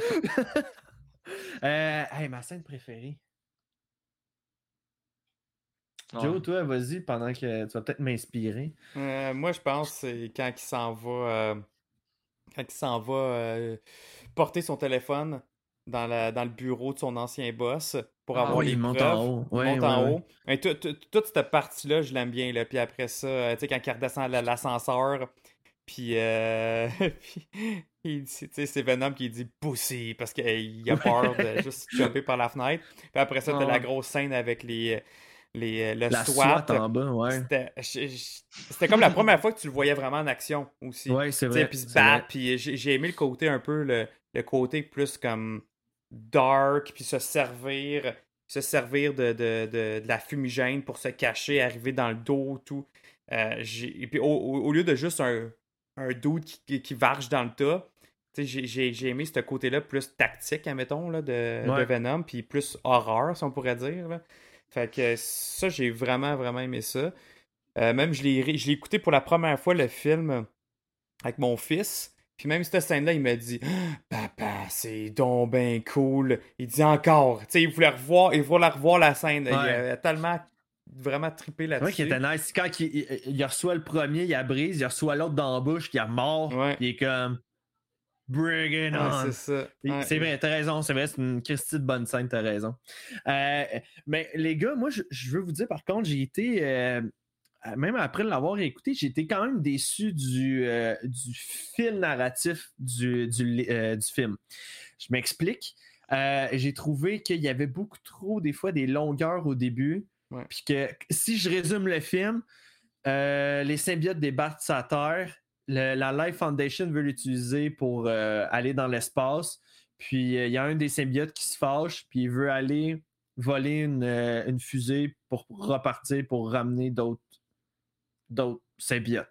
[SPEAKER 3] Euh, hey, ma scène préférée.
[SPEAKER 4] Ouais.
[SPEAKER 3] Joe, toi, vas-y, pendant que tu vas peut-être m'inspirer.
[SPEAKER 5] Euh, moi, je pense que c'est quand il s'en va, euh, quand il s'en va euh, porter son téléphone dans, la, dans le bureau de son ancien boss pour
[SPEAKER 4] Ah
[SPEAKER 5] avoir
[SPEAKER 3] oui,
[SPEAKER 5] les
[SPEAKER 3] il monte en haut.
[SPEAKER 5] Il
[SPEAKER 3] Ouais,
[SPEAKER 5] monte
[SPEAKER 3] ouais,
[SPEAKER 5] en
[SPEAKER 3] ouais.
[SPEAKER 5] haut. Et tout- tout- toute cette partie-là, je l'aime bien. Là. Puis après ça, tu sais, quand il redescend la- l'ascenseur, puis, euh, puis il dit- tu sais, c'est Venom qui dit « Pussy » parce qu'il a peur de juste jumper par la fenêtre. Puis après ça,
[SPEAKER 4] Ah
[SPEAKER 5] t'as la
[SPEAKER 4] ouais.
[SPEAKER 5] grosse scène avec les, les, le
[SPEAKER 3] La
[SPEAKER 5] SWAT.
[SPEAKER 3] SWAT en bas, ouais.
[SPEAKER 5] C'était comme la première fois que tu le voyais vraiment en action aussi.
[SPEAKER 3] Ouais, c'est vrai.
[SPEAKER 5] Puis se battre, puis j'ai aimé le côté un peu, le, le côté plus comme dark, puis se servir, se servir de, de, de, de la fumigène pour se cacher, arriver dans le dos, tout. Euh, et puis au, lieu de juste un, un dude qui, qui, varge dans le tas, j'ai- aimé ce côté-là plus tactique, admettons, là, de. Venom, puis plus horreur, si on pourrait dire. là. Fait que ça, j'ai vraiment, vraiment aimé ça. Euh, même, je l'ai ré- je l'ai écouté pour la première fois, le film, avec mon fils. Puis même cette scène-là, il m'a dit Papa, c'est donc ben cool. Il dit encore. Tu sais, il voulait revoir, il voulait revoir la scène. Il a tellement vraiment trippé là-dessus.
[SPEAKER 3] qu'il était nice. Quand il, il- il reçoit le premier, il a brise, il reçoit l'autre dans la bouche, qui a mort.
[SPEAKER 5] Ouais.
[SPEAKER 3] Il est comme Bring it
[SPEAKER 5] Ouais,
[SPEAKER 3] on.
[SPEAKER 5] c'est Ouais.
[SPEAKER 3] Vrai, t'as raison, c'est vrai, c'est une Christie de bonne scène, t'as raison. Euh, mais les gars, moi, je, je veux vous dire, par contre, j'ai été, euh, même après l'avoir écouté, j'ai été quand même déçu du, euh, du fil narratif du, du, film. Je m'explique. J'ai trouvé qu'il y avait beaucoup trop, des fois, des longueurs au début. Puis que si je résume le film, les symbiotes débattent sa terre. Le- la Life Foundation veut l'utiliser pour euh, aller dans l'espace. Puis euh, il y a un des symbiotes qui se fâche, puis il veut aller voler une, euh, une fusée pour repartir, pour ramener d'autres d'autres symbiotes.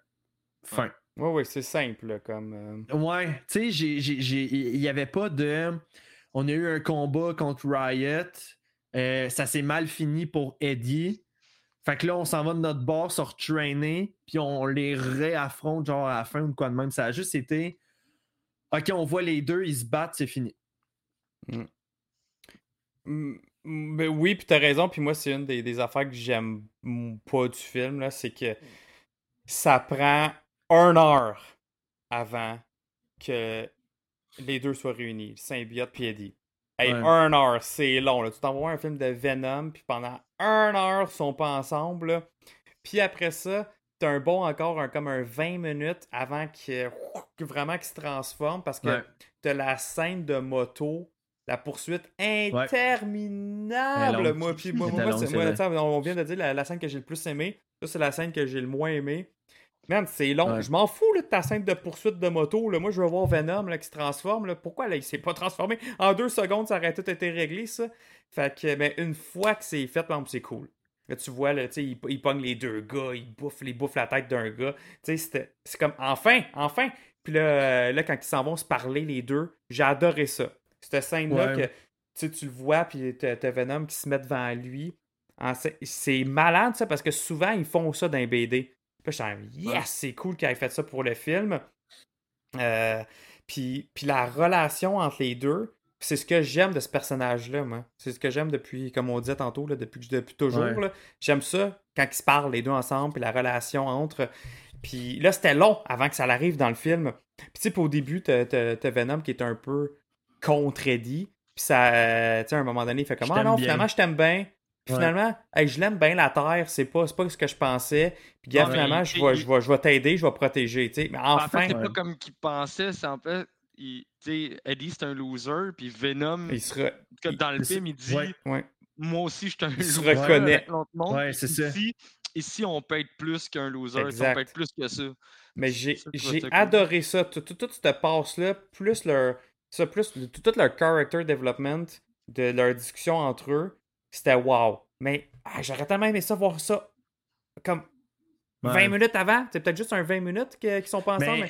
[SPEAKER 3] Fin.
[SPEAKER 5] Ouais, ouais, c'est simple, comme.
[SPEAKER 3] Ouais, tu sais, il n'y avait pas de. On a eu un combat contre Riot. ça s'est mal fini pour Eddie. Fait que là, on s'en va de notre bord, se retrainer, puis on les réaffronte, genre à la fin ou quoi de même. Ça a juste été. Ok, on voit les deux, ils se battent, c'est fini.
[SPEAKER 5] Mm, mm, ben oui, puis t'as raison, puis moi, c'est une des, affaires que j'aime mm, pas du film, là, c'est que ça prend une heure avant que les deux soient réunis, le symbiote puis Eddie. Hey,
[SPEAKER 3] Ouais.
[SPEAKER 5] une heure, c'est long, là. Tu t'envoies un film de Venom, puis pendant une heure, ils sont pas ensemble, là. Puis après ça, t'as un bon encore, un, comme un 20 minutes avant que, vraiment qu'il se transforme, parce que
[SPEAKER 3] Ouais.
[SPEAKER 5] t'as la scène de moto, la poursuite interminable. Moi, puis moi, moi, on vient de dire la, la scène que j'ai le plus aimée. Ça, c'est la scène que j'ai le moins aimée. Man, c'est long.
[SPEAKER 3] Ouais.
[SPEAKER 5] Je m'en fous là, de ta scène de poursuite de moto. Là. Moi, je veux voir Venom là, qui se transforme. Là. Pourquoi là, il s'est pas transformé? En deux secondes, ça aurait tout été réglé, ça. Fait que, ben, une fois que c'est fait, c'est cool. Là, tu vois, là, il, il pogne les deux gars, il bouffe, il bouffe la tête d'un gars. C'est comme, enfin, enfin. Puis là, euh, là, quand ils s'en vont se parler, les deux, j'ai adoré ça. Cette scène-là,
[SPEAKER 3] Ouais.
[SPEAKER 5] que tu le vois, puis t'as Venom qui se met devant lui. En- C'est c'est malade, ça, parce que souvent, ils font ça dans les BD. Puis suis yes, c'est cool qu'il ait fait ça pour le film. Euh, puis, puis la relation entre les deux, c'est ce que j'aime de ce personnage-là, moi. C'est ce que j'aime depuis, comme on disait tantôt, là, depuis, depuis toujours.
[SPEAKER 3] Ouais.
[SPEAKER 5] J'aime ça quand ils se parlent les deux ensemble, puis la relation entre. Puis là, c'était long avant que ça arrive dans le film. Puis tu sais, au début, t'as Venom qui est un peu contredit. Puis ça, tu sais, à un moment donné, il fait comme Ah non,
[SPEAKER 3] bien.
[SPEAKER 5] finalement, je t'aime bien. Puis
[SPEAKER 3] Ouais.
[SPEAKER 5] finalement, hey, je l'aime bien la Terre, c'est pas, c'est pas ce que je pensais. Puis gars, finalement,
[SPEAKER 4] il-
[SPEAKER 5] je vais,
[SPEAKER 4] il-
[SPEAKER 5] je vais, je vais t'aider, je vais protéger. tu sais. Mais
[SPEAKER 4] En fait,
[SPEAKER 5] enfin,
[SPEAKER 4] c'est
[SPEAKER 3] Ouais.
[SPEAKER 4] pas comme qu'il pensait, c'est en fait. Il, tu sais, Eddie, c'est un loser, puis Venom,
[SPEAKER 5] il sera.
[SPEAKER 4] que dans le
[SPEAKER 3] c'est-
[SPEAKER 4] film, il dit
[SPEAKER 3] ouais.
[SPEAKER 5] Ouais.
[SPEAKER 4] Moi aussi, je suis un
[SPEAKER 5] Il se
[SPEAKER 4] loser.
[SPEAKER 5] reconnaît.
[SPEAKER 3] Ouais, c'est ça.
[SPEAKER 4] Ici, on peut être plus qu'un loser. ici,
[SPEAKER 5] Exact.
[SPEAKER 4] On peut être plus que ça.
[SPEAKER 5] Mais j'ai, adoré ça. Tout, tout, cette passe-là, plus leur. Ça, plus tout, tout leur character development, de leur discussion entre eux, c'était wow. Mais ah, j'aurais tellement aimé ça voir ça comme 20
[SPEAKER 3] Ouais.
[SPEAKER 5] minutes avant. C'est peut-être juste un 20 minutes qu'ils sont pas ensemble.
[SPEAKER 3] Mais,
[SPEAKER 5] mais-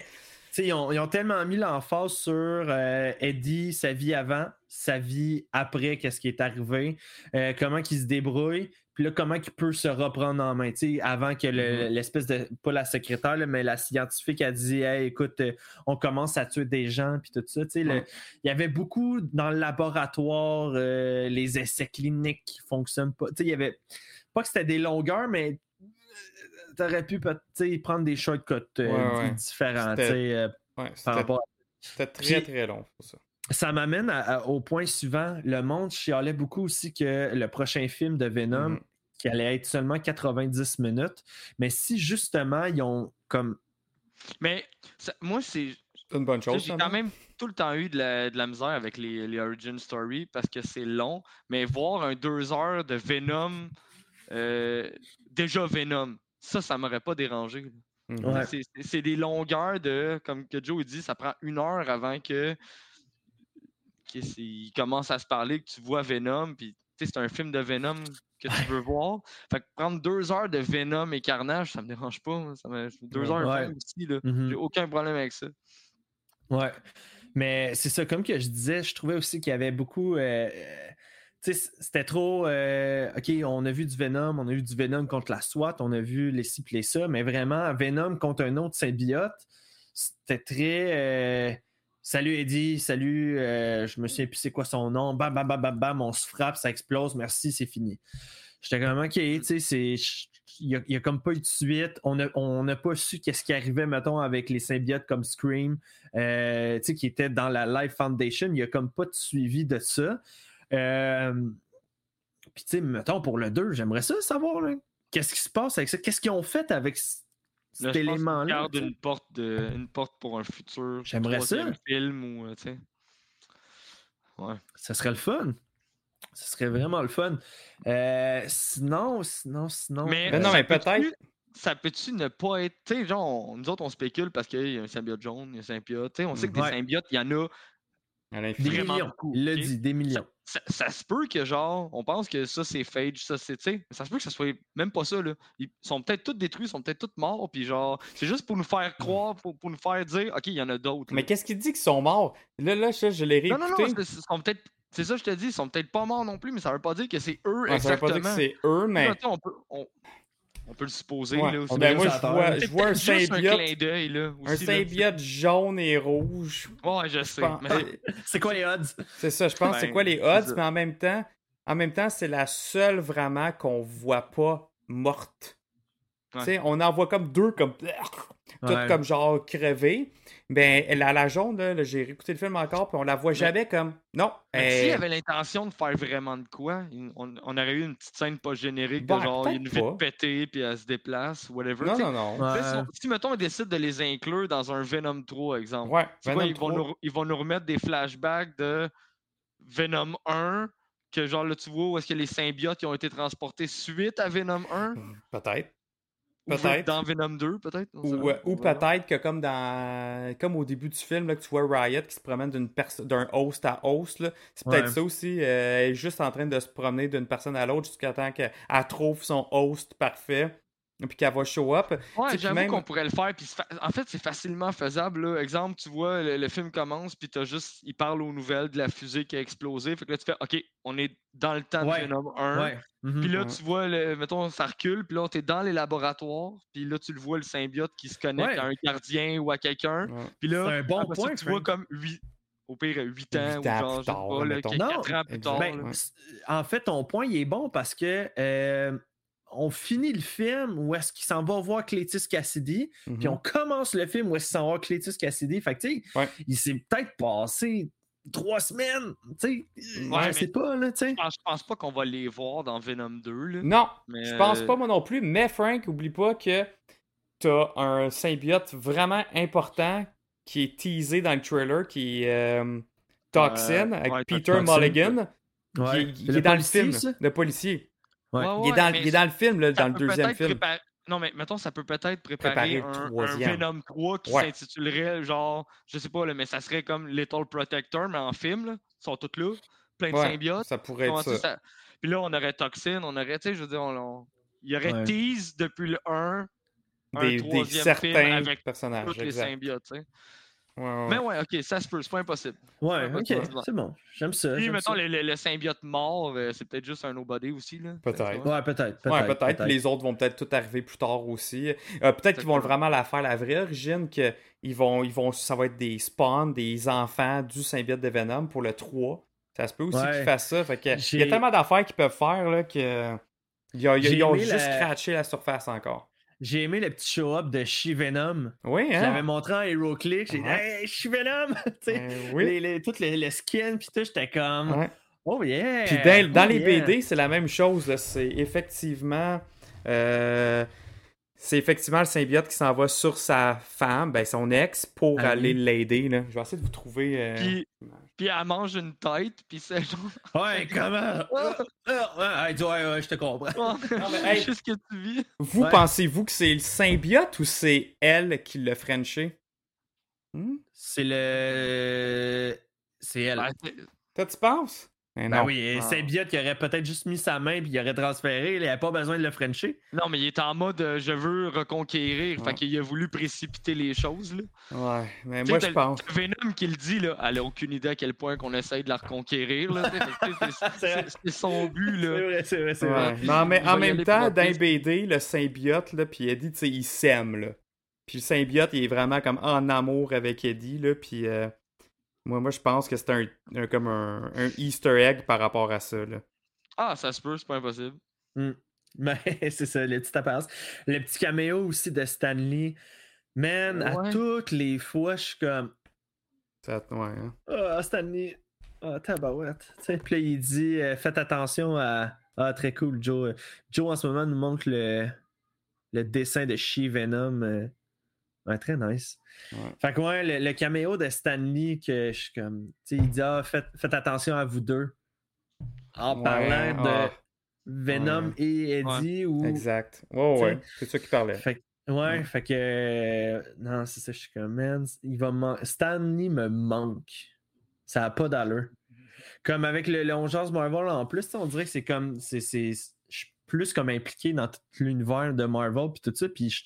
[SPEAKER 3] tu sais, ils, ont, ils ont tellement mis l'emphase sur euh, Eddie, sa vie avant, sa vie après, qu'est-ce qui est arrivé, euh, comment il se débrouille, puis là, comment il peut se reprendre en main? Tu sais, avant que le-
[SPEAKER 5] Mhm.
[SPEAKER 3] l'espèce de, pas la secrétaire, là, mais la scientifique a dit Hey, écoute, euh, on commence à tuer des gens, puis tout ça. Tu sais, il y avait beaucoup dans le laboratoire, euh, les essais cliniques qui fonctionnent pas. Tu sais, il y avait. Pas que c'était des longueurs, mais tu aurais pu prendre des shortcuts euh,
[SPEAKER 5] Ouais, ouais.
[SPEAKER 3] différents. Tu sais, euh,
[SPEAKER 5] Ouais,
[SPEAKER 3] par
[SPEAKER 5] c'était,
[SPEAKER 3] rapport à-
[SPEAKER 5] c'était très
[SPEAKER 3] Puis-
[SPEAKER 5] très long pour ça.
[SPEAKER 3] Ça m'amène au point suivant. Le monde chialait beaucoup aussi que le prochain film de Venom,
[SPEAKER 5] Mhm.
[SPEAKER 3] qui allait être seulement 90 minutes, mais si justement ils ont comme.
[SPEAKER 4] Mais ça- moi, c'est.
[SPEAKER 5] C'est une bonne chose.
[SPEAKER 4] J'ai quand même tout le temps eu de la, de la misère avec les, les origin story parce que c'est long, mais voir un deux heures de Venom, euh, déjà Venom, ça, ça m'aurait pas dérangé.
[SPEAKER 5] Mhm.
[SPEAKER 3] Ouais.
[SPEAKER 4] C'est c'est des longueurs de, comme que Joe dit, ça prend une heure avant que qu'ils commencent à se parler, que tu vois Venom, puis tu sais, c'est un film de Venom que tu veux voir. Fait que prendre deux heures de Venom et Carnage, ça me dérange pas. Ça me- deux heures
[SPEAKER 3] Ouais.
[SPEAKER 4] aussi, là.
[SPEAKER 3] Mhm.
[SPEAKER 4] J'ai aucun problème avec ça.
[SPEAKER 3] Ouais. Mais c'est ça, comme que je disais, je trouvais aussi qu'il y avait beaucoup. euh, euh, tu sais, c'était trop. euh, OK, on a vu du Venom, on a vu du Venom contre la SWAT, on a vu les ci les ça, mais vraiment, Venom contre un autre symbiote, c'était très. euh, salut Eddie, salut, euh, je me souviens plus c'est quoi son nom. Bam, bam, bam, bam, bam, on se frappe, ça explose, merci, c'est fini. J'étais comme, ok, tu sais. Il n'y a, comme pas eu de suite. On n'a on pas su qu'est-ce qui arrivait, mettons, avec les symbiotes comme Scream, euh, qui était dans la Life Foundation. Il n'y a comme pas de suivi de ça. Euh, Puis, tu sais, mettons, pour le 2, j'aimerais ça savoir, qu'est-ce qui se passe avec ça? Qu'est-ce qu'ils ont fait avec
[SPEAKER 4] Là,
[SPEAKER 3] cet élément-là?
[SPEAKER 4] une porte, de, une porte pour un futur
[SPEAKER 3] J'aimerais ça.
[SPEAKER 4] film ou, euh, tu. Ouais.
[SPEAKER 3] Ça serait le fun. Ça serait vraiment le fun. Euh, sinon, sinon, sinon.
[SPEAKER 4] Mais,
[SPEAKER 5] Mais non,
[SPEAKER 4] ça
[SPEAKER 5] mais peut-être-
[SPEAKER 4] Ça peut-tu ne pas être. Tu sais, genre, on- nous autres, on spécule parce qu'il y a un symbiote jaune, il y a un symbiote. Tu sais, on sait que des symbiotes, il y en a.
[SPEAKER 5] À
[SPEAKER 3] des millions. Il l'a dit, des millions.
[SPEAKER 4] Ça, ça se peut que, genre, on pense que ça, c'est Phage, ça, c'est. Tu sais, ça se peut que ça soit même pas ça, là. Ils sont peut-être tous détruits, ils sont peut-être tous morts, puis genre, c'est juste pour nous faire croire, pour, pour nous faire dire, OK, il y en a d'autres.
[SPEAKER 5] Mais qu'est-ce qu'il dit qu'ils sont morts? Là, là, je, je l'ai
[SPEAKER 4] Non, non,
[SPEAKER 5] réécouté.
[SPEAKER 4] non, c'est- c'est- sont peut-être. C'est ça, je te dis, ils sont peut-être pas morts non plus, mais ça veut pas dire que c'est eux
[SPEAKER 5] Ouais, ça veut pas
[SPEAKER 4] exactement.
[SPEAKER 5] dire que c'est eux, mais.
[SPEAKER 4] Là, tu sais, on, peut, on, on peut le supposer.
[SPEAKER 5] Ouais.
[SPEAKER 4] Là, aussi.
[SPEAKER 5] Ben, moi, je vois,
[SPEAKER 3] tort.
[SPEAKER 5] je vois un symbiote.
[SPEAKER 4] Un là. Aussi,
[SPEAKER 5] jaune et rouge.
[SPEAKER 4] Ouais, je sais.
[SPEAKER 5] pense-
[SPEAKER 4] mais-
[SPEAKER 3] C'est quoi les odds?
[SPEAKER 5] C'est ça, je pense. c'est
[SPEAKER 4] Ben,
[SPEAKER 5] quoi les
[SPEAKER 4] c'est
[SPEAKER 5] odds, mais en même temps, en même temps, c'est la seule vraiment qu'on voit pas morte.
[SPEAKER 4] Ouais.
[SPEAKER 5] Tu sais, on en voit comme deux comme toutes
[SPEAKER 3] Ouais.
[SPEAKER 5] comme genre crevées. Ben elle a la jaune là, j'ai réécouté le film encore puis on la voit jamais comme non.
[SPEAKER 4] Mais
[SPEAKER 5] elle-
[SPEAKER 4] S'il avait l'intention de faire vraiment de quoi, on, on aurait eu une petite scène pas générique
[SPEAKER 5] Ben,
[SPEAKER 4] de genre, il y a une vitre pétée, puis elle se déplace, whatever.
[SPEAKER 5] Non non non.
[SPEAKER 4] Si, si, mettons, on décide de les inclure dans un Venom 3, exemple,
[SPEAKER 5] Ouais,
[SPEAKER 4] quoi,
[SPEAKER 5] Venom
[SPEAKER 4] ils, vont
[SPEAKER 5] 3.
[SPEAKER 4] nous, ils vont nous remettre des flashbacks de Venom 1, que genre là, tu vois, où est-ce que les symbiotes qui ont été transportés suite à Venom 1,
[SPEAKER 5] Peut-être. Peut-être.
[SPEAKER 4] dans Venom 2, peut-être.
[SPEAKER 5] Ou, euh, ou peut-être que comme dans comme au début du film là, que tu vois Riot qui se promène d'une perso- d'un host à host là, c'est peut-être
[SPEAKER 3] Ouais.
[SPEAKER 5] ça aussi euh, elle est juste en train de se promener d'une personne à l'autre jusqu'à temps qu'elle trouve son host parfait puis qu'elle va show up
[SPEAKER 4] Ouais, j'avoue
[SPEAKER 5] même-
[SPEAKER 4] qu'on pourrait le faire. Puis en fait, c'est facilement faisable. Là. Exemple, tu vois, le, le film commence, puis t'as juste, il parle aux nouvelles de la fusée qui a explosé. Fait que là, tu fais, OK, on est dans le temps
[SPEAKER 3] Ouais,
[SPEAKER 4] de Venom 1.
[SPEAKER 3] Ouais. Mhm.
[SPEAKER 4] Puis là, tu vois, le, mettons, ça recule, puis là, t'es dans les laboratoires, puis là, tu le vois, le symbiote qui se connecte
[SPEAKER 3] Ouais.
[SPEAKER 4] à un gardien ou à quelqu'un. Puis là,
[SPEAKER 3] C'est un bon
[SPEAKER 4] ça,
[SPEAKER 3] point,
[SPEAKER 4] tu vois comme 8, au pire, 8 ans, ou genre,
[SPEAKER 5] plus tard,
[SPEAKER 4] pas, là,
[SPEAKER 5] mettons.
[SPEAKER 4] 4
[SPEAKER 3] Non,
[SPEAKER 4] ans plus tard.
[SPEAKER 3] Ben, en fait, ton point, il est bon parce que euh, on finit le film où est-ce qu'il s'en va voir Clétus Cassidy, puis
[SPEAKER 5] Mhm.
[SPEAKER 3] on commence le film où est-ce qu'il s'en va voir Clétus Cassidy. Fait que, tu sais,
[SPEAKER 5] Ouais.
[SPEAKER 3] il s'est peut-être passé trois semaines, tu sais,
[SPEAKER 4] Ouais,
[SPEAKER 3] je sais pas, là, tu sais.
[SPEAKER 4] Je pense, je pense pas qu'on va les voir dans Venom 2. Là.
[SPEAKER 5] Non,
[SPEAKER 4] Mais,
[SPEAKER 5] je pense
[SPEAKER 4] euh,
[SPEAKER 5] pas moi non plus, mais Frank, oublie pas que t'as un symbiote vraiment important qui est teasé dans le trailer, qui est euh, Toxin, avec
[SPEAKER 4] ouais,
[SPEAKER 5] Peter
[SPEAKER 3] Toxin,
[SPEAKER 5] Mulligan. Il est dans le film,
[SPEAKER 3] ça?
[SPEAKER 5] le policier.
[SPEAKER 3] Ouais.
[SPEAKER 4] Ouais,
[SPEAKER 5] il, est dans,
[SPEAKER 4] mais
[SPEAKER 5] il est dans le film, là, dans le deuxième film.
[SPEAKER 4] préparer- Non, mais mettons, ça peut peut-être préparer, un, un. Venom 3 qui s'intitulerait genre, je sais pas, là, mais ça serait comme Little Protector, mais en film, là. Ils sont tous là, plein de symbiotes.
[SPEAKER 5] ça pourrait être
[SPEAKER 4] ça, Puis là, on aurait Toxin, on aurait, tu sais, je veux dire, on, on- il y aurait tease depuis le 1, un
[SPEAKER 5] Des, des
[SPEAKER 4] troisième film
[SPEAKER 5] certains
[SPEAKER 4] avec
[SPEAKER 5] personnages.
[SPEAKER 4] tous les
[SPEAKER 5] exact.
[SPEAKER 4] symbiotes, tu sais.
[SPEAKER 5] Ouais, ouais.
[SPEAKER 4] Mais ouais, ok, ça se peut, c'est pas impossible.
[SPEAKER 3] Ouais, ok, c'est bon. J'aime ça.
[SPEAKER 4] Puis, mettons,
[SPEAKER 3] ça.
[SPEAKER 4] le, le- le symbiote mort, euh, c'est peut-être juste un nobody aussi, là.
[SPEAKER 5] Peut-être.
[SPEAKER 3] Ouais, peut-être. Peut-être.
[SPEAKER 5] Ouais, peut-être. Les autres vont peut-être tout arriver plus tard aussi. Euh, peut-être qu'ils vont vraiment la faire la vraie origine, que ils vont, ils vont, ça va être des spawns, des enfants du symbiote de Venom pour le 3. Ça se peut aussi
[SPEAKER 3] Ouais.
[SPEAKER 5] qu'ils fassent ça. Fait que, il y a tellement d'affaires qu'ils peuvent faire là, que. Ils, ont- ils juste
[SPEAKER 3] la-
[SPEAKER 5] scratché la surface encore.
[SPEAKER 3] J'ai aimé le petit show-up de She-Venom.
[SPEAKER 5] Oui,
[SPEAKER 3] Je
[SPEAKER 5] hein?
[SPEAKER 3] l'avais montré en Hero Click. J'ai dit,
[SPEAKER 5] Ouais.
[SPEAKER 3] hey, She-Venom! Tu sais,
[SPEAKER 5] Euh, oui.
[SPEAKER 3] les, les, tout le, le skin, puis tout, j'étais comme,
[SPEAKER 5] Ouais.
[SPEAKER 3] oh yeah!
[SPEAKER 5] Puis dans, dans
[SPEAKER 3] oh
[SPEAKER 5] les
[SPEAKER 3] yeah.
[SPEAKER 5] BD, c'est la même chose. C'est effectivement. euh, c'est effectivement le symbiote qui s'en va sur sa femme, ben son ex, pour
[SPEAKER 3] Ah
[SPEAKER 5] aller
[SPEAKER 3] oui.
[SPEAKER 5] l'aider. Je vais essayer de vous trouver. euh,
[SPEAKER 4] Puis, puis elle mange une tête, puis c'est genre.
[SPEAKER 3] Ouais, comment? Ah, ah, ah, elle dit, ouais, ouais, je te comprends.
[SPEAKER 5] mais hey.
[SPEAKER 4] C'est ce que tu vis.
[SPEAKER 5] Vous
[SPEAKER 3] Ouais.
[SPEAKER 5] pensez-vous que c'est le symbiote ou c'est elle qui l'a frenché? Hmm?
[SPEAKER 3] C'est le. C'est elle.
[SPEAKER 4] Ben, c'est-
[SPEAKER 5] Toi, tu penses?
[SPEAKER 3] Ben
[SPEAKER 5] non.
[SPEAKER 3] oui, et
[SPEAKER 4] Ah.
[SPEAKER 3] Symbiote qui aurait peut-être juste mis sa main puis il aurait transféré, il n'avait pas besoin de le frencher.
[SPEAKER 4] non, mais il est en mode euh, je veux reconquérir.
[SPEAKER 5] Ouais.
[SPEAKER 4] Fait qu'il a voulu précipiter les choses. Là.
[SPEAKER 5] Ouais, mais moi, je pense.
[SPEAKER 4] Venom qui le dit, là. Elle a aucune idée à quel point qu'on essaye de la reconquérir. C'est-
[SPEAKER 3] C'est vrai.
[SPEAKER 4] c'est- c'est son but. Là.
[SPEAKER 3] vrai, c'est vrai, c'est
[SPEAKER 5] Ouais.
[SPEAKER 3] vrai.
[SPEAKER 5] Non, mais en même temps, les BD, le symbiote, là, puis dit, tu sais, il sème, là. Puis le symbiote, il est vraiment comme en amour avec Eddie, là. Puis euh, moi, moi je pense que c'est un, un- comme un, un Easter egg par rapport à ça, là.
[SPEAKER 4] Ah, ça se peut, c'est pas impossible.
[SPEAKER 3] Mais c'est ça, le petit apparence. Le petit caméo aussi de Stanley. Man, à toutes les fois, je suis comme
[SPEAKER 5] Ça, ouais, hein.
[SPEAKER 3] Ah, Stanley. Ah, tabarouette. Sais, Puis là, il dit euh, Faites attention à. Ah, très cool, Joe. Joe, en ce moment, nous montre le, le dessin de She-Venom. euh, Ouais, très nice.
[SPEAKER 5] Ouais.
[SPEAKER 3] Fait que, ouais, le, le caméo de Stanley, que je suis comme. Tu sais, il dit Ah, faites, faites attention à vous deux. En
[SPEAKER 5] Ouais,
[SPEAKER 3] parlant de
[SPEAKER 5] ah.
[SPEAKER 3] Venom et Eddie. Ou...
[SPEAKER 5] Exact.
[SPEAKER 3] T'sais,
[SPEAKER 5] ouais. C'est ça qu'il parlait.
[SPEAKER 3] Fait, que- ouais, fait que. euh, non, c'est ça, je suis comme, man, il va me man- Stanley me manque. Ça n'a pas d'allure. Comme avec le, 11 Marvel en plus, on dirait que c'est comme. c'est- Je suis plus comme impliqué dans tout l'univers de Marvel puis tout ça. Puis je-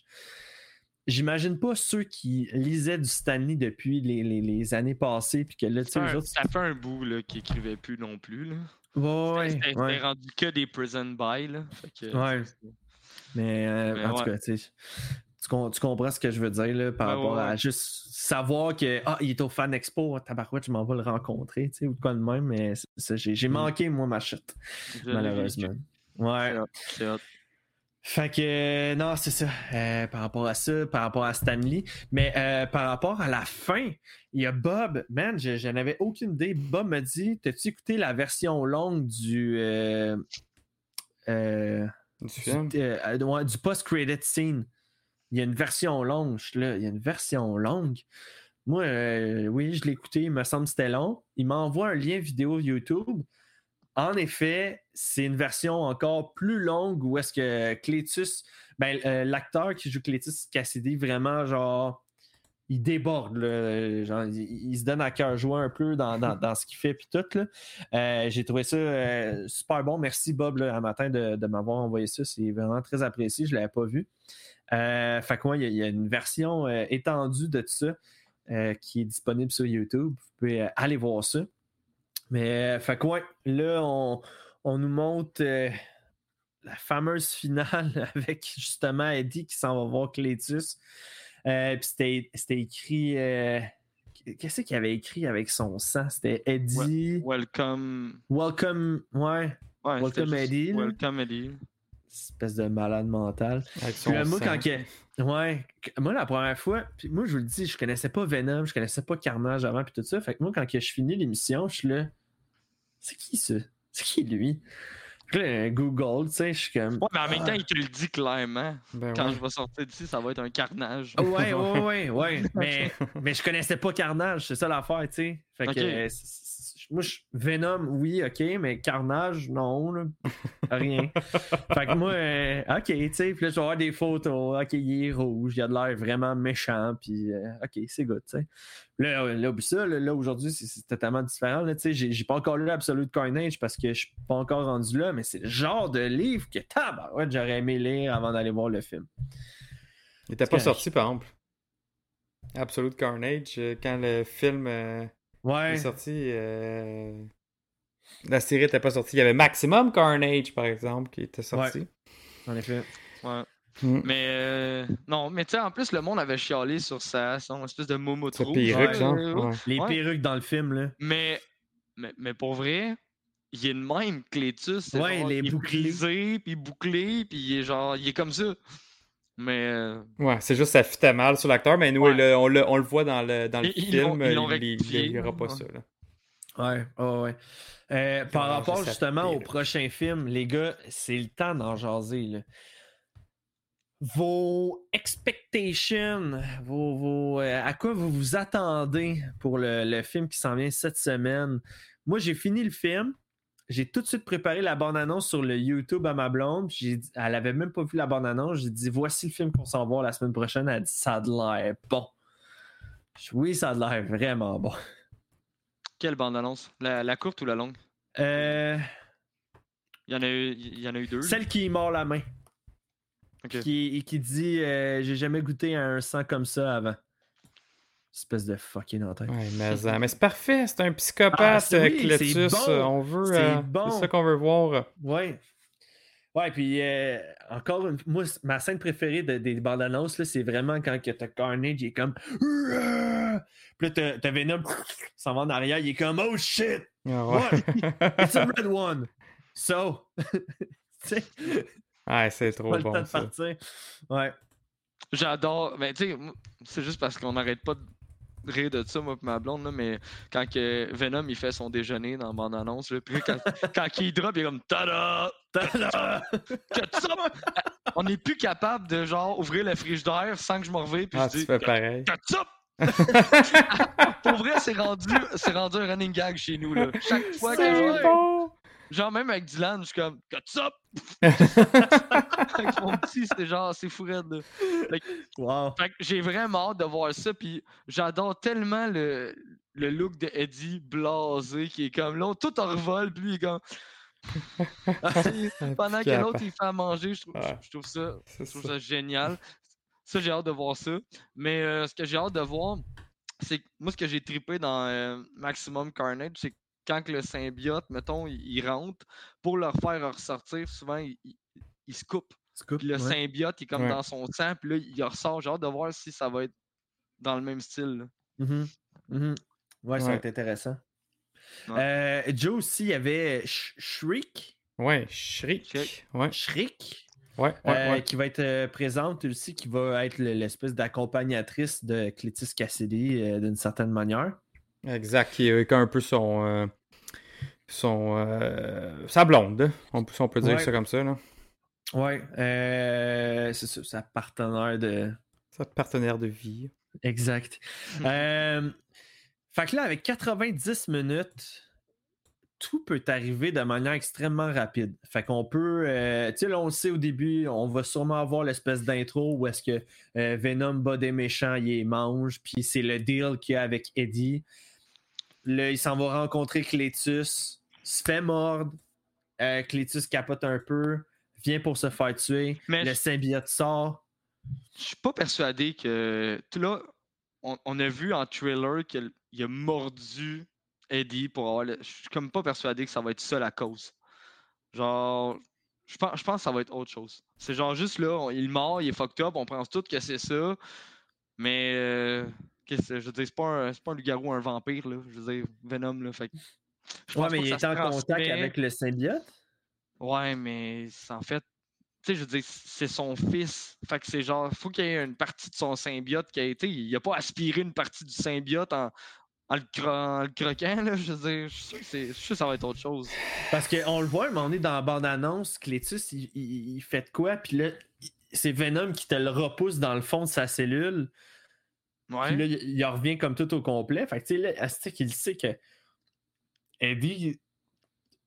[SPEAKER 3] j'imagine pas ceux qui lisaient du Stanley depuis les, les- les années passées. Puis que là, tu sais,
[SPEAKER 4] Ça,
[SPEAKER 3] eux
[SPEAKER 4] un-
[SPEAKER 3] autres.
[SPEAKER 4] ça fait un bout là, qu'il écrivait plus non plus. Là.
[SPEAKER 3] Ouais,
[SPEAKER 4] C'était
[SPEAKER 3] ouais.
[SPEAKER 4] rendu que des prison buy. Là. Fait que,
[SPEAKER 3] Ouais. Mais, euh,
[SPEAKER 4] Mais
[SPEAKER 3] en tout cas, tu sais, tu, com- tu comprends ce que je veux dire là, par
[SPEAKER 4] Ouais,
[SPEAKER 3] rapport
[SPEAKER 4] ouais,
[SPEAKER 3] à juste savoir que ah, il est au Fan Expo, tabarouette, je m'en vais le rencontrer, tu sais, ou de quoi de même, mais j'ai,
[SPEAKER 4] Mm.
[SPEAKER 3] manqué, moi, ma chute, malheureusement. Ouais.
[SPEAKER 4] C'est hot, c'est hot.
[SPEAKER 3] Fait que, euh, non, c'est ça. euh, par rapport à ça, par rapport à Stanley. Mais euh, par rapport à la fin, il y a Bob. Man, je, je n'avais aucune idée. Bob me dit T'as-tu écouté la version longue du. euh,
[SPEAKER 5] Du
[SPEAKER 3] du,
[SPEAKER 5] film?
[SPEAKER 3] ouais, du post-credit scene. Il y a une version longue. Je suis là, il y a une version longue. Moi, euh, oui, je l'ai écouté. Il me semble que c'était long. Il m'envoie un lien vidéo YouTube. En effet, c'est une version encore plus longue où est-ce que Cletus, ben, euh, l'acteur qui joue Cletus Cassidy, vraiment, genre, il déborde. là. Genre, il, se donne à cœur joie un peu dans, dans- ce qu'il fait, puis tout. Euh, J'ai trouvé ça euh, super bon. Merci, Bob, là, un matin, de, m'avoir envoyé ça. C'est vraiment très apprécié. Je ne l'avais pas vu. Fait que, ouais, il y, a- y a une version étendue de tout ça qui est disponible sur YouTube. Vous pouvez aller voir ça. Mais, euh, fait que, ouais, là, on, on nous montre euh, la fameuse finale avec justement Eddie qui s'en va voir Cletus. Euh, Puis c'était- c'était écrit. euh, Qu'est-ce qu'il avait écrit avec son sang? C'était Eddie.
[SPEAKER 4] Welcome.
[SPEAKER 3] Welcome. Ouais.
[SPEAKER 4] Ouais,
[SPEAKER 3] Welcome Eddie.
[SPEAKER 4] Welcome Eddie.
[SPEAKER 3] Espèce de malade mental.
[SPEAKER 5] Avec
[SPEAKER 3] Puis moi,
[SPEAKER 5] sang.
[SPEAKER 3] quand que- Ouais, moi, la première fois, puis moi, je vous le dis, je connaissais pas Venom, je connaissais pas Carnage avant, puis tout ça. Fait que moi, quand que je finis l'émission, je suis là. C'est qui ça? C'est qui lui? Puis là, Google, tu sais, je suis comme.
[SPEAKER 4] Ouais, mais en même
[SPEAKER 3] Ah.
[SPEAKER 4] temps, il te le dit clairement.
[SPEAKER 5] Ben
[SPEAKER 4] Quand
[SPEAKER 5] ouais.
[SPEAKER 4] je vais sortir d'ici, ça va être un carnage.
[SPEAKER 3] Ouais, ouais, ouais, ouais. Mais, mais je connaissais pas Carnage, c'est ça l'affaire, tu sais. Fait que
[SPEAKER 4] Ok.
[SPEAKER 3] euh, moi, je- Venom, oui, ok, mais Carnage, non, là, rien. fait que moi, euh, ok, tu sais, puis là, je vais avoir des photos, ok, il est rouge, il a de l'air vraiment méchant, puis euh, ok, c'est good, tu sais. Là, là, ça, là, là, aujourd'hui, c'est- totalement différent, tu sais. J'ai pas encore lu Absolute Carnage parce que je suis pas encore rendu là, mais c'est le genre de livre que, tabarouette, j'aurais aimé lire avant d'aller voir le film.
[SPEAKER 5] Il était pas
[SPEAKER 3] correct.
[SPEAKER 5] sorti, par exemple. Absolute Carnage, euh, quand le film euh,
[SPEAKER 3] Ouais.
[SPEAKER 5] est sorti, euh, la série était pas sortie. Il y avait Maximum Carnage, par exemple, qui était sorti.
[SPEAKER 3] En effet.
[SPEAKER 4] Ouais.
[SPEAKER 5] Mm.
[SPEAKER 4] Mais euh, non, mais tu sais, en plus, le monde avait chialé sur sa, son espèce de momo
[SPEAKER 5] Sa
[SPEAKER 4] trou.
[SPEAKER 5] perruque,
[SPEAKER 3] ouais,
[SPEAKER 5] genre. Ouais.
[SPEAKER 3] Les
[SPEAKER 4] Ouais.
[SPEAKER 3] perruques dans le film, là.
[SPEAKER 4] Mais, mais, mais pour vrai, il est de même, Clétus. c'est
[SPEAKER 3] Ouais,
[SPEAKER 4] genre,
[SPEAKER 3] il est
[SPEAKER 4] il
[SPEAKER 3] bouclé.
[SPEAKER 4] brisé, puis bouclé, puis il est genre, il est comme ça. Mais euh,
[SPEAKER 5] Ouais, c'est juste ça fitait mal sur l'acteur, mais nous,
[SPEAKER 4] Ouais.
[SPEAKER 5] le- on, le, on le voit dans le, dans le
[SPEAKER 4] Ils- ils l'ont-
[SPEAKER 5] film, il- n'y aura pas
[SPEAKER 4] ouais.
[SPEAKER 5] ça. Là.
[SPEAKER 3] Ouais. Euh, par rapport justement au prochain film, les gars, c'est le temps d'en jaser. Là. Vos expectations, vos, vos, euh, à quoi vous vous attendez pour le, le film qui s'en vient cette semaine? Moi, j'ai fini le film. J'ai tout de suite préparé la bande-annonce sur le YouTube à ma blonde. j'ai elle avait même pas vu la bande-annonce. J'ai dit voici le film qu'on s'en va la semaine prochaine. Elle a dit ça a de l'air bon. Oui, ça a de l'air vraiment bon.
[SPEAKER 4] quelle bande-annonce? La, la courte ou la longue?
[SPEAKER 3] Euh,
[SPEAKER 4] Il y en a eu, il y en a eu deux.
[SPEAKER 3] Celle qui mord la main.
[SPEAKER 4] Ok.
[SPEAKER 3] Qui, qui dit euh, J'ai jamais goûté à un sang comme ça avant. Espèce de fucking en tête.
[SPEAKER 5] Ouais, mais, mais c'est parfait, c'est un psychopathe,
[SPEAKER 3] Ah, oui,
[SPEAKER 5] Cletus.
[SPEAKER 3] c'est bon,
[SPEAKER 5] euh, on veut.
[SPEAKER 3] c'est
[SPEAKER 5] euh,
[SPEAKER 3] bon.
[SPEAKER 5] C'est ça qu'on veut voir.
[SPEAKER 3] Ouais. Ouais, puis euh, encore une moi, ma scène préférée de- des bandes annonces, là, c'est vraiment quand que t'as Carnage, il est comme. Puis là, t'as, Venom, s'en va en arrière, il est comme Oh shit!
[SPEAKER 5] Ah
[SPEAKER 3] What?
[SPEAKER 5] ouais.
[SPEAKER 3] It's a red one! So. sais,
[SPEAKER 5] ouais, c'est trop
[SPEAKER 3] pas le temps
[SPEAKER 5] bon
[SPEAKER 3] de
[SPEAKER 5] ça.
[SPEAKER 3] partir. Ouais.
[SPEAKER 4] J'adore. Mais tu sais, c'est juste parce qu'on n'arrête pas de rire de ça, moi et ma blonde, là, mais quand que Venom il fait son déjeuner dans la bande-annonce, puis quand, quand il drop, il est comme Tada!
[SPEAKER 3] Ta-da!
[SPEAKER 4] On n'est plus capable de genre ouvrir le frigidaire sans que je me revienne puis
[SPEAKER 5] Ah,
[SPEAKER 4] je
[SPEAKER 5] tu
[SPEAKER 4] dis
[SPEAKER 5] fais pareil.
[SPEAKER 4] Pour vrai, c'est rendu, rendu un running gag chez nous. Là. Chaque fois que genre! Genre, même avec Dylan, je suis comme Ketchup! avec mon petit, c'est genre, c'est fou raide, là.
[SPEAKER 3] Wow.
[SPEAKER 4] Fait que j'ai vraiment hâte de voir ça, puis j'adore tellement le, le look de Eddie blasé qui est comme là, tout en revol, puis lui il est comme. Pendant que l'autre il fait à manger, je trouve,
[SPEAKER 5] Ouais.
[SPEAKER 4] je trouve ça, je trouve
[SPEAKER 5] ça.
[SPEAKER 4] ça génial. Ça, j'ai hâte de voir ça. Mais euh, ce que j'ai hâte de voir, c'est que moi, ce que j'ai trippé dans euh, Maximum Carnage, c'est que quand que le symbiote, mettons, il, il rentre, pour le faire ressortir, souvent, il, il- il se coupe. Puis le
[SPEAKER 3] ouais.
[SPEAKER 4] symbiote, il est comme
[SPEAKER 5] Ouais.
[SPEAKER 4] dans son sang, puis là, il ressort. J'ai hâte de voir si ça va être dans le même style.
[SPEAKER 3] Mhm. Ouais, ça va
[SPEAKER 5] Ouais.
[SPEAKER 3] être intéressant. Euh, Joe aussi, il y avait Sh- Shriek.
[SPEAKER 5] Ouais, Shriek.
[SPEAKER 4] Shriek.
[SPEAKER 5] Ouais,
[SPEAKER 3] Shriek.
[SPEAKER 5] ouais, ouais.
[SPEAKER 3] euh,
[SPEAKER 5] ouais.
[SPEAKER 3] qui va être euh, présente aussi, qui va être le- l'espèce d'accompagnatrice de Clétis Cassidy euh, d'une certaine manière.
[SPEAKER 5] Exact, qui est un peu son. euh, son euh, sa blonde, on peut, si on peut dire
[SPEAKER 3] Ouais.
[SPEAKER 5] ça comme ça. Là.
[SPEAKER 3] Ouais, euh, c'est ça, sa partenaire de.
[SPEAKER 5] Sa partenaire de vie.
[SPEAKER 3] Exact. Euh, fait que là, avec 90 minutes, tout peut arriver de manière extrêmement rapide. Fait qu'on peut, euh, tu sais, là, on le sait au début, on va sûrement avoir l'espèce d'intro où est-ce que euh, Venom bat des méchants, il les mange, puis c'est le deal qu'il y a avec Eddie. Là, il s'en va rencontrer Clétus, se fait mordre, euh, Clétus capote un peu, vient pour se faire tuer,
[SPEAKER 4] Mais
[SPEAKER 3] le symbiote sort.
[SPEAKER 4] Je suis pas persuadé que. Tout là, on, on a vu en trailer qu'il il a mordu Eddie pour avoir. le- Je suis comme pas persuadé que ça va être ça la cause. Genre. Je pense, je pense que ça va être autre chose. C'est genre juste là, on- il mord, il est fucked up, on pense tout que c'est ça. Mais. euh, je veux dire, c'est pas un, pas un loup-garou, un vampire, là. Je veux dire, Venom, là. Fait que je
[SPEAKER 3] Ouais, mais il est en contact avec le symbiote?
[SPEAKER 4] Ouais, mais en fait, tu sais, je veux dire, c'est son fils. Fait que c'est genre, faut qu'il y ait une partie de son symbiote qui a été. Il a pas aspiré une partie du symbiote en, en le, cro- en le croquant, là. Je veux dire, je suis sûr que, c'est- je suis sûr que ça va être autre chose.
[SPEAKER 3] Parce qu'on le voit, mais on est dans la bande-annonce, Clétus, il, il- il fait de quoi? Puis là, c'est Venom qui te le repousse dans le fond de sa cellule.
[SPEAKER 4] Ouais.
[SPEAKER 3] Puis là, il, il en revient comme tout au complet. Fait que, tu sais, là, Asti qu'il sait que Eddie,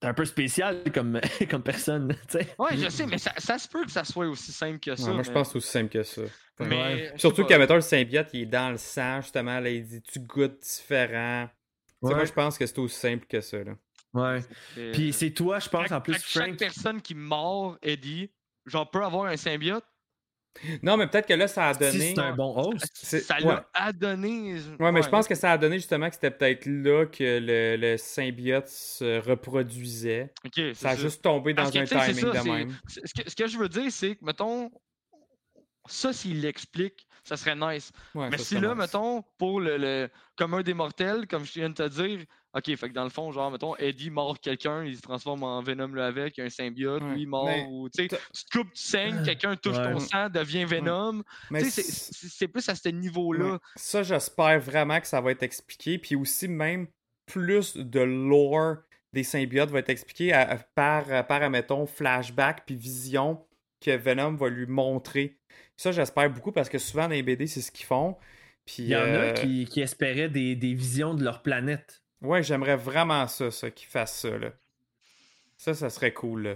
[SPEAKER 3] c'est un peu spécial comme, comme personne, tu sais.
[SPEAKER 4] Ouais, je sais, mais ça, ça se peut que ça soit aussi simple que ça.
[SPEAKER 5] Ouais, moi, je pense que c'est aussi simple que ça.
[SPEAKER 4] mais,
[SPEAKER 3] Ouais.
[SPEAKER 5] Surtout qu'à le symbiote, il est dans le sang, justement. Là, il dit tu goûtes différent. Tu sais,
[SPEAKER 3] Ouais.
[SPEAKER 5] Moi, je pense que c'est aussi simple que ça. Là.
[SPEAKER 3] Ouais.
[SPEAKER 4] Euh,
[SPEAKER 3] Puis c'est toi, je pense, en plus,
[SPEAKER 4] que chaque
[SPEAKER 3] Frank.
[SPEAKER 4] personne qui mord Eddie, genre, peut avoir un symbiote.
[SPEAKER 5] Non, mais peut-être que là, ça a
[SPEAKER 3] Si
[SPEAKER 5] donné.
[SPEAKER 3] c'est un bon host.
[SPEAKER 5] C'est-
[SPEAKER 4] Ça
[SPEAKER 5] ouais.
[SPEAKER 4] l'a adonné.
[SPEAKER 5] Ouais, mais je pense que ça a donné justement que c'était peut-être là que le, le symbiote se reproduisait. Ça a juste tombé dans
[SPEAKER 4] Parce
[SPEAKER 5] un timing
[SPEAKER 4] ça,
[SPEAKER 5] de même.
[SPEAKER 4] Ce que, ce que je veux dire, c'est que, mettons, ça, s'il l'explique, ça serait nice.
[SPEAKER 5] Ouais,
[SPEAKER 4] Mais si là,
[SPEAKER 5] nice.
[SPEAKER 4] mettons, pour le, le commun des mortels, comme je viens de te dire, ok, fait que dans le fond, genre, mettons, Eddie mord quelqu'un, il se transforme en Venom là avec, un symbiote,
[SPEAKER 5] Ouais,
[SPEAKER 4] lui mord, ou tu sais, tu te coupes, tu saignes, quelqu'un touche
[SPEAKER 3] Ouais.
[SPEAKER 4] ton sang, devient Venom.
[SPEAKER 5] Mais
[SPEAKER 4] Tu sais, c'est- plus à ce niveau-là.
[SPEAKER 5] Ça, j'espère vraiment que ça va être expliqué. Puis aussi, même plus de lore des symbiotes va être expliqué à- à- par, par, admettons, flashback puis vision que Venom va lui montrer. Ça, j'espère beaucoup parce que souvent dans les BD, c'est ce qu'ils font. Puis,
[SPEAKER 3] Il y en
[SPEAKER 5] euh,
[SPEAKER 3] a qui, qui espéraient des, des visions de leur planète.
[SPEAKER 5] Ouais, j'aimerais vraiment ça, ça, qu'ils fassent ça, là. Ça, ça serait cool, là.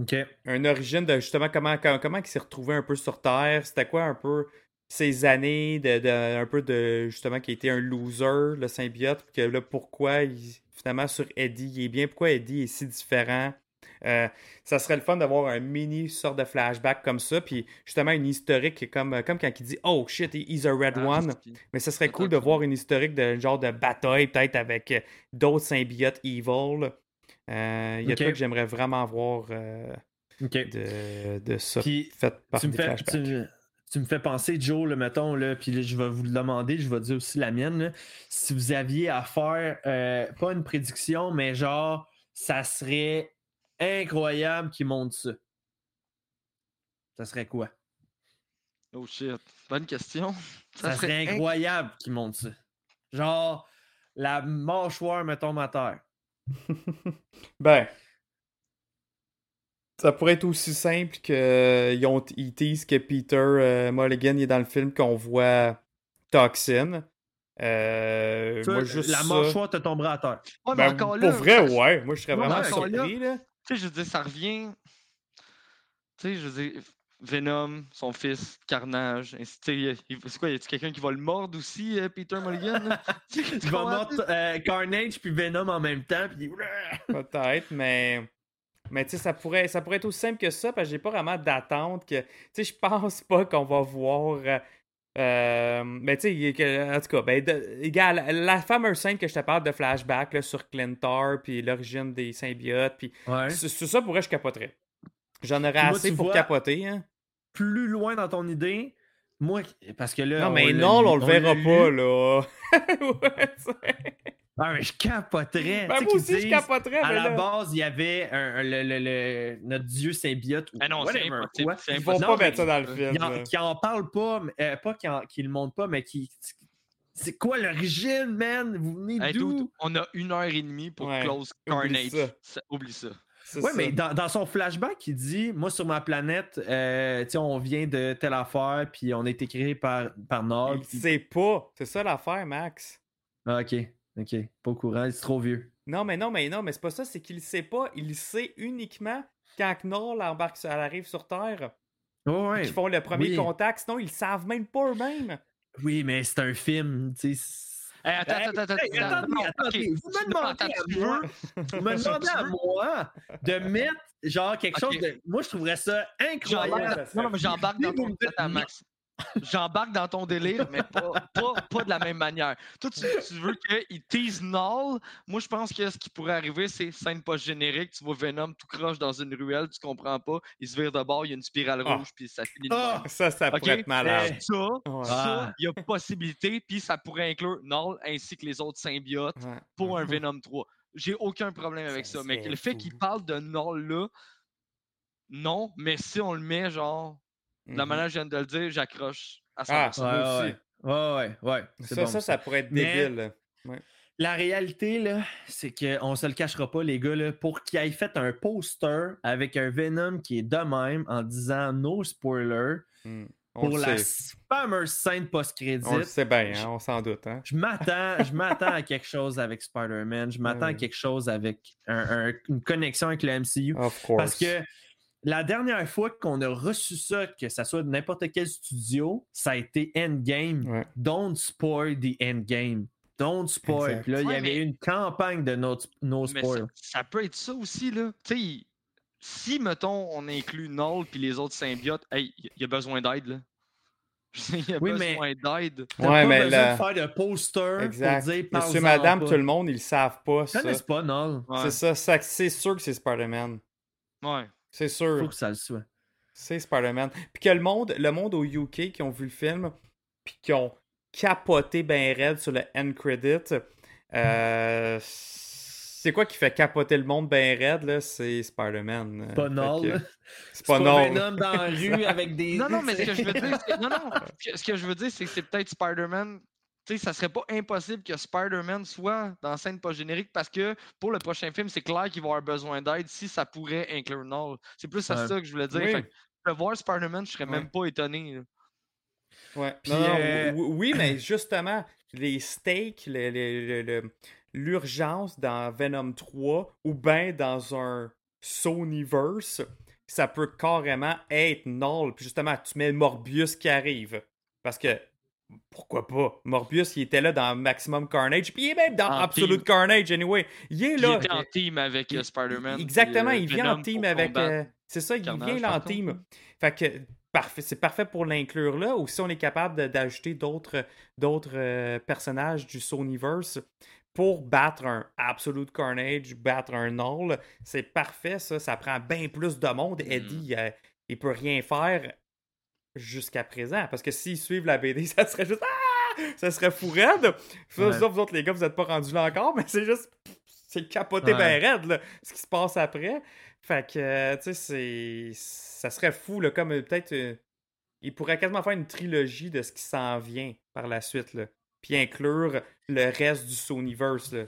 [SPEAKER 3] OK.
[SPEAKER 5] Une origine de justement comment, comment, comment il s'est retrouvé un peu sur Terre. C'était quoi un peu ses années de, de- un peu de justement qui était un loser, le symbiote, que là, pourquoi il, finalement sur Eddie, il est bien, pourquoi Eddie est si différent? Euh, ça serait le fun d'avoir un mini sorte de flashback comme ça, puis justement une historique comme, comme quand il dit Oh shit, he's a red
[SPEAKER 4] Ah,
[SPEAKER 5] one. Mais ça serait cool de voir une historique de genre de bataille, peut-être avec euh, d'autres symbiotes evil. Euh, Il y a
[SPEAKER 3] Ok.
[SPEAKER 5] de quoi que j'aimerais vraiment voir. euh, de, de ça
[SPEAKER 3] Puis,
[SPEAKER 5] fait par
[SPEAKER 3] tu
[SPEAKER 5] des
[SPEAKER 3] fais,
[SPEAKER 5] flashbacks.
[SPEAKER 3] tu, me- tu me fais penser, Joe, le mettons, là, puis là, je vais vous le demander, je vais dire aussi la mienne. là. si vous aviez à faire, euh, pas une prédiction, mais genre, ça serait incroyable qu'ils montent ça. Ça serait quoi?
[SPEAKER 4] Oh shit. Bonne question.
[SPEAKER 3] Ça, serait incroyable qu'ils montent ça. Genre, la mâchoire me tombe à terre.
[SPEAKER 5] Ben, ça pourrait être aussi simple que euh, ils, ont, ils teasent que Peter euh, Mulligan il est dans le film qu'on voit Toxin. Euh,
[SPEAKER 3] Ça,
[SPEAKER 5] moi, juste
[SPEAKER 3] la
[SPEAKER 5] ça-
[SPEAKER 3] mâchoire te tombera à terre.
[SPEAKER 4] Ouais,
[SPEAKER 5] Ben,
[SPEAKER 4] encore là,
[SPEAKER 5] pour vrai, ouais. Moi, je serais vraiment
[SPEAKER 4] là,
[SPEAKER 5] surpris, là.
[SPEAKER 4] Tu sais, je veux dire, ça revient. Tu sais, je veux dire, Venom, son fils, Carnage, c'est quoi, y a-tu quelqu'un qui va le mordre aussi, euh, Peter Mulligan? Tu
[SPEAKER 3] vas mordre euh, Carnage puis Venom en même temps, puis
[SPEAKER 5] Peut-être, mais. Mais tu sais, ça pourrait, ça pourrait être aussi simple que ça, parce que j'ai pas vraiment d'attente que. Tu sais, je pense pas qu'on va voir. euh, euh, mais tu sais, en tout cas, ben, de- égal, la, fameuse scène que je te parle de flashback là, sur Clintar, puis l'origine des symbiotes, puis
[SPEAKER 3] Ouais.
[SPEAKER 5] sur ça, pourrait je capoterais. J'en aurais
[SPEAKER 3] moi,
[SPEAKER 5] assez pour
[SPEAKER 3] vois-
[SPEAKER 5] capoter. Hein.
[SPEAKER 3] plus loin dans ton idée, moi, parce que là.
[SPEAKER 5] Non, mais non,
[SPEAKER 3] lu-
[SPEAKER 5] on le verra pas,
[SPEAKER 3] lu.
[SPEAKER 5] là. ouais.
[SPEAKER 3] Ah, mais je capoterais.
[SPEAKER 5] Ben, moi aussi, je capoterais,
[SPEAKER 3] À la
[SPEAKER 5] là.
[SPEAKER 3] base, il y avait un- un- le, le- le- notre dieu symbiote.
[SPEAKER 4] Ah non, c'est impossible,
[SPEAKER 3] quoi.
[SPEAKER 4] c'est
[SPEAKER 5] Ils vont
[SPEAKER 4] impossible.
[SPEAKER 5] pas
[SPEAKER 3] Non,
[SPEAKER 5] mettre ça dans le film.
[SPEAKER 3] Qui en, parle pas, mais, euh, pas qui, le montre pas, mais qui. C'est quoi l'origine, man? Vous venez
[SPEAKER 4] Hey,
[SPEAKER 3] d'où?
[SPEAKER 4] on a une heure et demie pour
[SPEAKER 5] Ouais,
[SPEAKER 4] close
[SPEAKER 5] oublie
[SPEAKER 4] Carnage.
[SPEAKER 5] ça.
[SPEAKER 4] Ça- Oublie ça.
[SPEAKER 5] Ça.
[SPEAKER 3] mais dans, dans son flashback, il dit Moi, sur ma planète, euh, on vient de telle affaire, puis on a été créé par, par Nord.
[SPEAKER 5] Il sait pas. C'est ça l'affaire, Max.
[SPEAKER 3] Ah, ok, ok. Pas au courant, c'est trop vieux.
[SPEAKER 5] Non, mais non, mais non, mais c'est pas ça, c'est qu'il sait pas. Il sait uniquement quand Knorr embarque, sur- elle arrive sur Terre.
[SPEAKER 3] Oh, ouais.
[SPEAKER 5] Qu'ils font le premier
[SPEAKER 3] Oui.
[SPEAKER 5] contact, sinon ils le savent même pas eux-mêmes.
[SPEAKER 3] Oui, mais c'est un film, tu sais.
[SPEAKER 4] Hey, attends,
[SPEAKER 3] Hey,
[SPEAKER 4] attends, attends,
[SPEAKER 3] hey,
[SPEAKER 4] attends,
[SPEAKER 3] attendez,
[SPEAKER 4] non,
[SPEAKER 3] attendez,
[SPEAKER 4] ok.
[SPEAKER 3] vous me
[SPEAKER 4] Non,
[SPEAKER 3] demandez
[SPEAKER 4] attends,
[SPEAKER 3] à moi, vous me demandez à moi de mettre genre quelque chose
[SPEAKER 4] Ok.
[SPEAKER 3] de. Moi, je trouverais ça incroyable.
[SPEAKER 4] Non, non, mais j'embarque dans ton. Max. J'embarque dans ton délire, mais pas, pas, pas de la même manière. Toi, tu, tu veux qu'il tease Null? Moi, je pense que ce qui pourrait arriver, c'est scène post-générique. Tu vois Venom tout croche dans une ruelle, tu comprends pas. Il se vire de bord, il y a une spirale
[SPEAKER 5] Ah.
[SPEAKER 4] rouge, puis ça finit de même.
[SPEAKER 5] Ça, ça pourrait être malade.
[SPEAKER 4] Ça,
[SPEAKER 5] Ouais.
[SPEAKER 4] ça,
[SPEAKER 3] Ah.
[SPEAKER 4] il y a possibilité, puis ça pourrait inclure Null ainsi que les autres symbiotes
[SPEAKER 5] Ouais.
[SPEAKER 4] pour un Venom 3. J'ai aucun problème avec
[SPEAKER 5] Ça
[SPEAKER 4] ça. Mais le fait qu'il parle de Null là, non, mais si on le met, genre, de la
[SPEAKER 5] Mhm.
[SPEAKER 4] manière que je viens de le dire, j'accroche à
[SPEAKER 5] Ah,
[SPEAKER 4] 100%.
[SPEAKER 3] Ouais, ouais,
[SPEAKER 5] aussi.
[SPEAKER 3] ouais, ouais,
[SPEAKER 5] Ça,
[SPEAKER 3] bon,
[SPEAKER 5] ça, ça pourrait être
[SPEAKER 3] Mais-
[SPEAKER 5] débile.
[SPEAKER 3] La réalité, là, c'est qu'on se le cachera pas, les gars, là, pour qu'ils aient fait un poster avec un Venom qui est de même en disant no spoiler
[SPEAKER 5] Hmm.
[SPEAKER 3] Pour la
[SPEAKER 5] sait.
[SPEAKER 3] fameuse scène post-crédit.
[SPEAKER 5] On le sait bien, hein, on s'en doute. Hein?
[SPEAKER 3] Je m'attends, je m'attends à quelque chose avec Spider-Man. Je m'attends à quelque chose avec un- un- une connexion avec le MCU.
[SPEAKER 5] Of course.
[SPEAKER 3] Parce que la dernière fois qu'on a reçu ça, que ça soit de n'importe quel studio, ça a été Endgame.
[SPEAKER 5] Ouais.
[SPEAKER 3] Don't spoil the Endgame. Don't spoil. Puis là, il y avait
[SPEAKER 4] mais-
[SPEAKER 3] une campagne de no, no
[SPEAKER 4] Mais
[SPEAKER 3] spoil.
[SPEAKER 4] ça, ça peut être ça aussi, là. Tu sais, si, mettons, on inclut Null puis les autres symbiotes, hey, il y a besoin d'aide, là. Il y a
[SPEAKER 3] Oui, mais-
[SPEAKER 4] besoin d'aide.
[SPEAKER 3] T'as
[SPEAKER 5] Ouais,
[SPEAKER 3] pas
[SPEAKER 5] mais
[SPEAKER 3] besoin
[SPEAKER 5] la-
[SPEAKER 3] de faire de poster
[SPEAKER 5] Exact.
[SPEAKER 3] pour dire
[SPEAKER 5] Monsieur, madame,
[SPEAKER 3] pas.
[SPEAKER 5] tout le monde, ils le savent pas.
[SPEAKER 3] Ils
[SPEAKER 5] Ça.
[SPEAKER 3] connaissent pas.
[SPEAKER 4] Ouais.
[SPEAKER 5] C'est ça, c'est sûr que c'est Spider-Man.
[SPEAKER 4] Ouais.
[SPEAKER 5] C'est sûr.
[SPEAKER 3] Faut que ça le soit.
[SPEAKER 5] C'est Spider-Man. Puis que le monde, le monde au UK qui ont vu le film, puis qui ont capoté ben raide sur le end credit, euh, c'est quoi qui fait capoter le monde ben raide, là? C'est Spider-Man.
[SPEAKER 3] C'est pas Null, là.
[SPEAKER 5] C'est pas
[SPEAKER 3] C'est
[SPEAKER 5] Null.
[SPEAKER 3] Venom dans la rue avec des.
[SPEAKER 4] Non, non, mais ce que je veux dire, c'est... Non, non, ce que- ce que je veux dire, c'est que c'est peut-être Spider-Man. Tu sais, ça serait pas impossible que Spider-Man soit dans la scène post-générique parce que pour le prochain film, c'est clair qu'il va avoir besoin d'aide si ça pourrait inclure Null. C'est plus à ça que je voulais dire.
[SPEAKER 5] Oui.
[SPEAKER 4] Fait que de voir Spider-Man, je serais
[SPEAKER 5] Ouais.
[SPEAKER 4] même pas étonné. là.
[SPEAKER 5] Ouais.
[SPEAKER 3] Puis,
[SPEAKER 5] Non, non,
[SPEAKER 3] euh,
[SPEAKER 5] oui, mais justement, les stakes, le- le- le- le- l'urgence dans Venom 3 ou bien dans un Sonyverse, ça peut carrément être null. Puis justement, tu mets Morbius qui arrive. Parce que, pourquoi pas? Morbius, il était là dans Maximum Carnage, puis il est même dans
[SPEAKER 4] En
[SPEAKER 5] Absolute
[SPEAKER 4] team.
[SPEAKER 5] Carnage, anyway. Il est
[SPEAKER 4] Il
[SPEAKER 5] là.
[SPEAKER 4] était en team avec euh, Spider-Man.
[SPEAKER 5] Exactement,
[SPEAKER 4] puis, euh,
[SPEAKER 5] il vient en team avec. euh, c'est ça, il vient là en
[SPEAKER 4] contre.
[SPEAKER 5] team. Fait que parfait, c'est parfait pour l'inclure là. Ou si on est capable d'ajouter d'autres euh, personnages du Sonyverse, pour battre un Absolute Carnage, battre un Null, c'est parfait, ça. Ça prend bien plus de monde. Eddie, euh, il peut rien faire jusqu'à présent. Parce que s'ils suivent la BD, ça serait juste. Ah! Ça serait fou raide. Ça,
[SPEAKER 3] Ouais.
[SPEAKER 5] ça, vous autres, les gars, vous n'êtes pas rendus là encore, mais c'est juste. C'est capoté
[SPEAKER 3] Ouais.
[SPEAKER 5] bien raide, là, ce qui se passe après. Fait que, euh, tu sais, c'est. Ça serait fou, là, comme euh, peut-être. euh, il pourrait quasiment faire une trilogie de ce qui s'en vient par la suite, là. Puis inclure le reste du Sonyverse, là.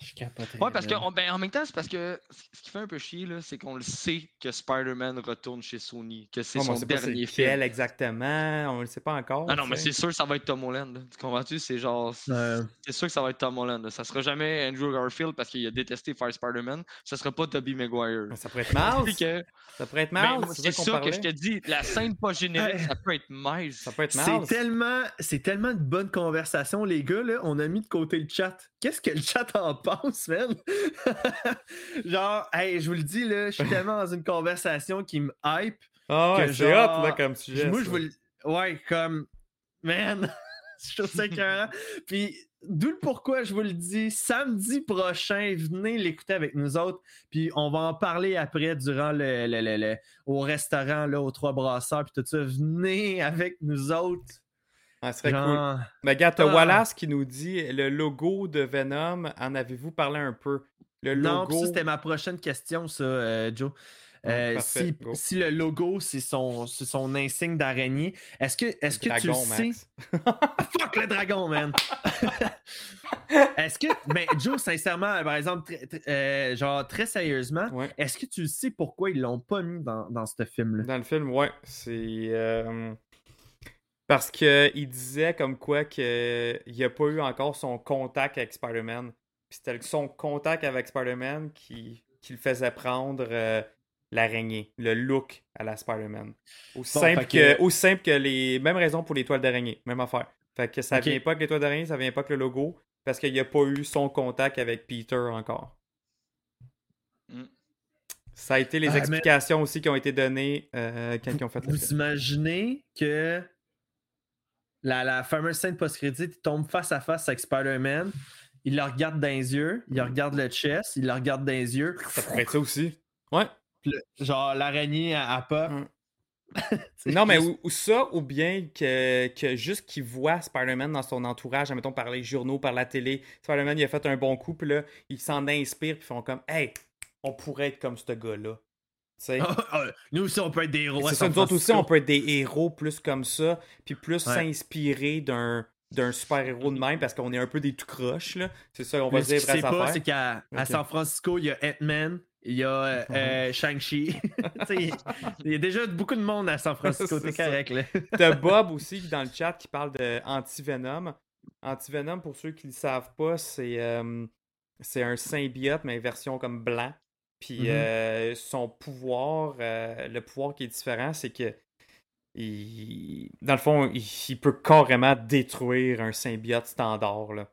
[SPEAKER 3] Je capotais.
[SPEAKER 4] Ouais, parce que
[SPEAKER 3] man.
[SPEAKER 4] on- ben, en même temps, c'est parce que ce qui fait un peu chier, là, c'est qu'on le sait que Spider-Man retourne chez Sony, que c'est
[SPEAKER 5] Ouais, mais on
[SPEAKER 4] son dernier
[SPEAKER 5] c'est
[SPEAKER 4] film.
[SPEAKER 5] exactement, on le sait pas encore.
[SPEAKER 4] Ah non, mais c'est sûr que ça va être Tom Holland. Tu comprends-tu? C'est genre.
[SPEAKER 3] Ouais.
[SPEAKER 4] C'est sûr que ça va être Tom Holland. là. Ça sera jamais Andrew Garfield parce qu'il a détesté faire Spider-Man. Ça sera pas Tobey Maguire.
[SPEAKER 5] Ça pourrait être Miles.
[SPEAKER 4] Que-
[SPEAKER 5] Ça pourrait être
[SPEAKER 4] Ben,
[SPEAKER 5] Miles.
[SPEAKER 4] c'est
[SPEAKER 5] ça
[SPEAKER 4] que je te dis. La scène pas générique, ça peut être Miles.
[SPEAKER 5] Ça peut être
[SPEAKER 3] C'est
[SPEAKER 5] Miles.
[SPEAKER 3] tellement, c'est tellement de bonne conversation, les gars. Là, on a mis de côté le chat. Qu'est-ce que le chat en pense, man? Genre, hey, je vous le dis, là, je suis tellement dans une conversation qui me hype.
[SPEAKER 5] Ah ouais,
[SPEAKER 3] que
[SPEAKER 5] c'est hot, là, comme sujet.
[SPEAKER 3] Moi, je vous le. Ouais, comme. Man, je trouve ça écœurant. Puis, d'où le pourquoi je vous le dis, samedi prochain, venez l'écouter avec nous autres. Puis, on va en parler après, durant le, le- le- le- au restaurant, là, aux Trois Brasseurs, puis tout ça. Venez avec nous autres.
[SPEAKER 5] Ah, ce serait cool. Mais regarde, t'as
[SPEAKER 3] Ah.
[SPEAKER 5] Wallace qui nous dit le logo de Venom, en avez-vous parlé un peu? Le
[SPEAKER 3] Non,
[SPEAKER 5] logo.
[SPEAKER 3] puis ça, c'était ma prochaine question, ça, euh, Joe. Euh,
[SPEAKER 5] parfait,
[SPEAKER 3] si, le logo, c'est son, son insigne d'araignée, est-ce que, est-ce que tu
[SPEAKER 5] Dragon,
[SPEAKER 3] sais?
[SPEAKER 5] Max.
[SPEAKER 3] Fuck le dragon, man! est-ce que, ben, Joe, sincèrement, par exemple, euh, genre très sérieusement,
[SPEAKER 5] Ouais.
[SPEAKER 3] est-ce que tu sais pourquoi ils l'ont pas mis dans, dans ce film-là?
[SPEAKER 5] Dans le film, ouais. C'est. euh, Parce qu'il disait comme quoi qu'il n'y a pas eu encore son contact avec Spider-Man. Puis c'était son contact avec Spider-Man qui, qui le faisait prendre euh, l'araignée, le look à la Spider-Man. Aussi,
[SPEAKER 3] Bon,
[SPEAKER 5] que...
[SPEAKER 3] que-
[SPEAKER 5] aussi simple que les. Même raison pour les toiles d'araignée, même affaire. Fait que ça
[SPEAKER 3] Ok.
[SPEAKER 5] vient pas avec les toiles d'araignée, ça vient pas avec le logo, parce qu'il n'y a pas eu son contact avec Peter encore.
[SPEAKER 4] Mm.
[SPEAKER 5] Ça a été les
[SPEAKER 3] Ah, mais-
[SPEAKER 5] explications aussi qui ont été données euh, quand ils ont fait le
[SPEAKER 3] Vous imaginez que la, la fameuse scène post-crédit il tombe face à face avec Spider-Man, il le regarde dans les yeux, il regarde le chest, il le regarde dans les yeux.
[SPEAKER 5] Ça pourrait être ça aussi. Ouais.
[SPEAKER 3] Le- genre l'araignée à, pop.
[SPEAKER 5] Mm. Non, mais ou, ou ça, ou bien que, que juste qu'il voit Spider-Man dans son entourage, admettons par les journaux, par la télé. Spider-Man, il a fait un bon coup, puis là, ils s'en inspirent, puis font comme, hey, on pourrait être comme ce gars-là. Sais?
[SPEAKER 3] Ah, nous aussi, on peut être des héros.
[SPEAKER 5] C'est ça, nous autres aussi, on peut être des héros plus comme ça, puis plus
[SPEAKER 3] Ouais.
[SPEAKER 5] s'inspirer d'un d'un super-héros de même, parce qu'on est un peu des tout croches, là. C'est ça, on va
[SPEAKER 3] Mais ce
[SPEAKER 5] dire
[SPEAKER 3] sait pas, c'est qu'à. San Francisco, il y a Ant-Man, il y a euh, euh, Shang-Chi. Il y a déjà beaucoup de monde à San Francisco, t'es correct, là.
[SPEAKER 5] T'as Bob aussi dans le chat qui parle de Antivenom. Antivenom, pour ceux qui ne le savent pas, c'est euh, c'est un symbiote, mais version comme blanc. Puis
[SPEAKER 3] Mhm.
[SPEAKER 5] euh, son pouvoir, euh, le pouvoir qui est différent, c'est que il- dans le fond, il, il peut carrément détruire un symbiote standard. Là.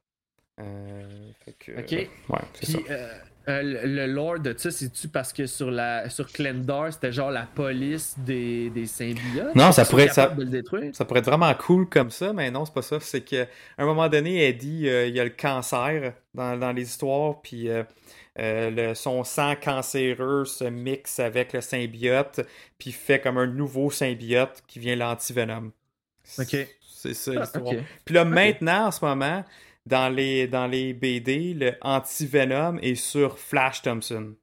[SPEAKER 5] Euh, fait que,
[SPEAKER 3] Ok.
[SPEAKER 5] ouais, c'est ça.
[SPEAKER 3] Puis, euh, euh, le lore de ça, c'est-tu parce que sur la sur Klendor, c'était genre la police des, des symbiotes?
[SPEAKER 5] Non, ça pourrait être ça.
[SPEAKER 3] capables de le détruire?
[SPEAKER 5] Ça pourrait être vraiment cool comme ça, mais non, c'est pas ça. C'est qu'à un moment donné, Eddie, euh, il y a le cancer dans, dans les histoires, puis euh, euh, le- son sang cancéreux se mixe avec le symbiote, puis fait comme un nouveau symbiote qui vient l'antivenom.
[SPEAKER 3] Ok.
[SPEAKER 5] C'est ça
[SPEAKER 3] Ah,
[SPEAKER 5] l'histoire. Puis là, maintenant, en ce moment, dans les, dans les BD, le antivenom est sur Flash Thompson.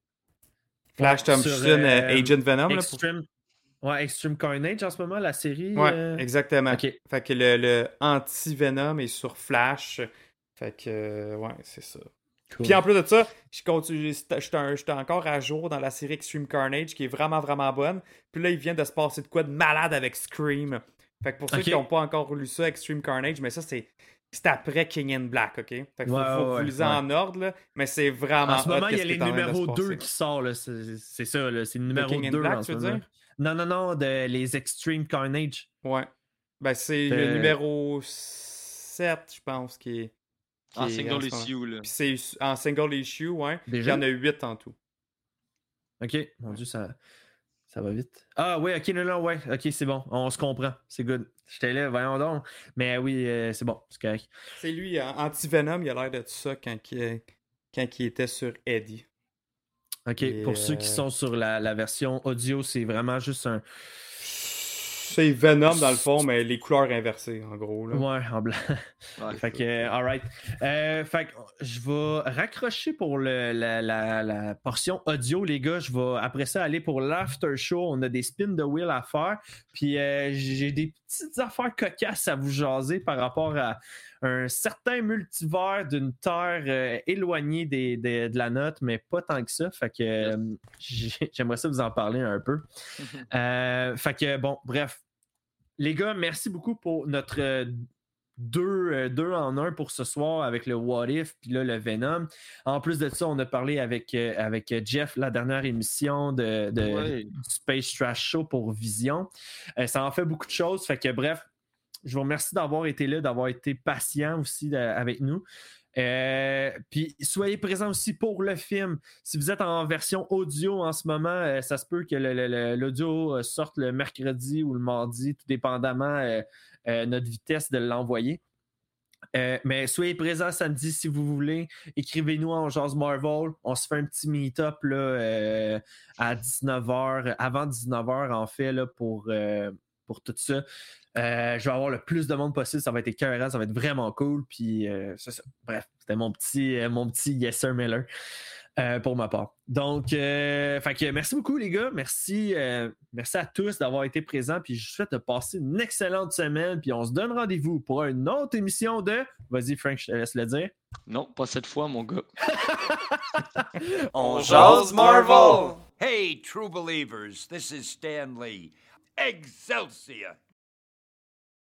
[SPEAKER 5] Flash
[SPEAKER 3] Ouais,
[SPEAKER 5] Thompson,
[SPEAKER 3] sur,
[SPEAKER 5] euh,
[SPEAKER 3] euh,
[SPEAKER 5] Agent Venom. là, pour-
[SPEAKER 3] Extreme... Ouais, Extreme Carnage en ce moment, la série.
[SPEAKER 5] Ouais,
[SPEAKER 3] euh,
[SPEAKER 5] exactement.
[SPEAKER 3] Ok.
[SPEAKER 5] Fait que le, le anti-venom est sur Flash. Fait que, ouais, c'est ça.
[SPEAKER 3] Cool.
[SPEAKER 5] Puis en plus de ça, je continue, j'étais encore à jour dans la série Extreme Carnage qui est vraiment, vraiment bonne. Puis là, il vient de se passer de quoi de malade avec Scream. Fait que pour ceux qui n'ont pas encore lu ça, Extreme Carnage, mais ça, c'est. C'est après King in Black, ok? Fait que faut,
[SPEAKER 3] Ouais,
[SPEAKER 5] faut, faut
[SPEAKER 3] ouais,
[SPEAKER 5] lisez
[SPEAKER 3] ouais.
[SPEAKER 5] en ordre, là, mais c'est vraiment.
[SPEAKER 3] En ce moment, il y a les numéros
[SPEAKER 5] se
[SPEAKER 3] 2
[SPEAKER 5] passer.
[SPEAKER 3] qui sortent. là. C'est ça, là. c'est le numéro
[SPEAKER 5] King in
[SPEAKER 3] 2
[SPEAKER 5] Black,
[SPEAKER 3] en
[SPEAKER 5] tu veux dire?
[SPEAKER 3] Non, non, non, de les Extreme Carnage.
[SPEAKER 5] Ouais. Ben, c'est le
[SPEAKER 3] Euh,
[SPEAKER 5] numéro 7, je pense, qui est. qui
[SPEAKER 4] En
[SPEAKER 5] est
[SPEAKER 4] single issue, là.
[SPEAKER 5] Puis c'est en single issue, ouais.
[SPEAKER 3] Déjà?
[SPEAKER 5] Il y en a 8 en tout.
[SPEAKER 3] Ok, mon dieu, ça. Ça va vite? Ah oui, ok, non, non, ouais. Ok, c'est bon. On se comprend. C'est good. J'étais là, voyons donc. Mais oui, euh, c'est bon. C'est correct.
[SPEAKER 5] C'est lui, hein, Anti-Venom, il a l'air de tout ça quand il, quand il était sur Eddie.
[SPEAKER 3] Ok,
[SPEAKER 5] Et,
[SPEAKER 3] pour ceux qui
[SPEAKER 5] euh,
[SPEAKER 3] sont sur la, la version audio, c'est vraiment juste un.
[SPEAKER 5] C'est Venom dans le fond, mais les couleurs inversées, en gros. Là.
[SPEAKER 3] Ouais, en blanc.
[SPEAKER 4] Ouais,
[SPEAKER 3] fait que, euh, alright. Euh, fait que je vais raccrocher pour le- la, la- la portion audio, les gars. Je vais après ça aller pour l'after show. On a des spins de wheel à faire. Puis euh, j'ai des petites affaires cocasses à vous jaser par rapport à un certain multivers d'une terre euh, éloignée des- des- de la note, mais pas tant que ça. Fait que euh, j'ai- j'aimerais ça vous en parler un peu. Euh, fait que bon, bref. Les gars, merci beaucoup pour notre deux, deux en un pour ce soir avec le What If puis là le Venom. En plus de ça, on a parlé avec, avec Jeff la dernière émission de, de-
[SPEAKER 4] Ouais.
[SPEAKER 3] Space Trash Show pour Vision. Ça en fait beaucoup de choses. Fait que bref, je vous remercie d'avoir été là, d'avoir été patient aussi euh, avec nous. Euh, puis soyez présents aussi pour le film. Si vous êtes en version audio en ce moment, euh, ça se peut que l'audio sorte le mercredi ou le mardi, tout dépendamment euh, notre vitesse de l'envoyer. Mais soyez présents samedi si vous voulez. Écrivez-nous en Jazz Marvel. On se fait un petit meet-up à 19h, avant 19h en fait, là, pour, pour tout ça. Euh, je vais avoir le plus de monde possible. Ça va être écœurant, ça va être vraiment cool. Puis euh, ça. Bref, c'était mon petit, euh, mon petit Yes Sir Miller euh, pour ma part. Donc, euh, fait que merci beaucoup, les gars. Merci, euh, merci à tous d'avoir été présents. Puis je vous souhaite de passer une excellente semaine. Puis on se donne rendez-vous pour une autre émission de. Vas-y, Frank, je te laisse le dire.
[SPEAKER 4] Non, pas cette fois, mon gars.
[SPEAKER 2] On jase Marvel! Hey, true believers, this is Stan Lee. Excelsior!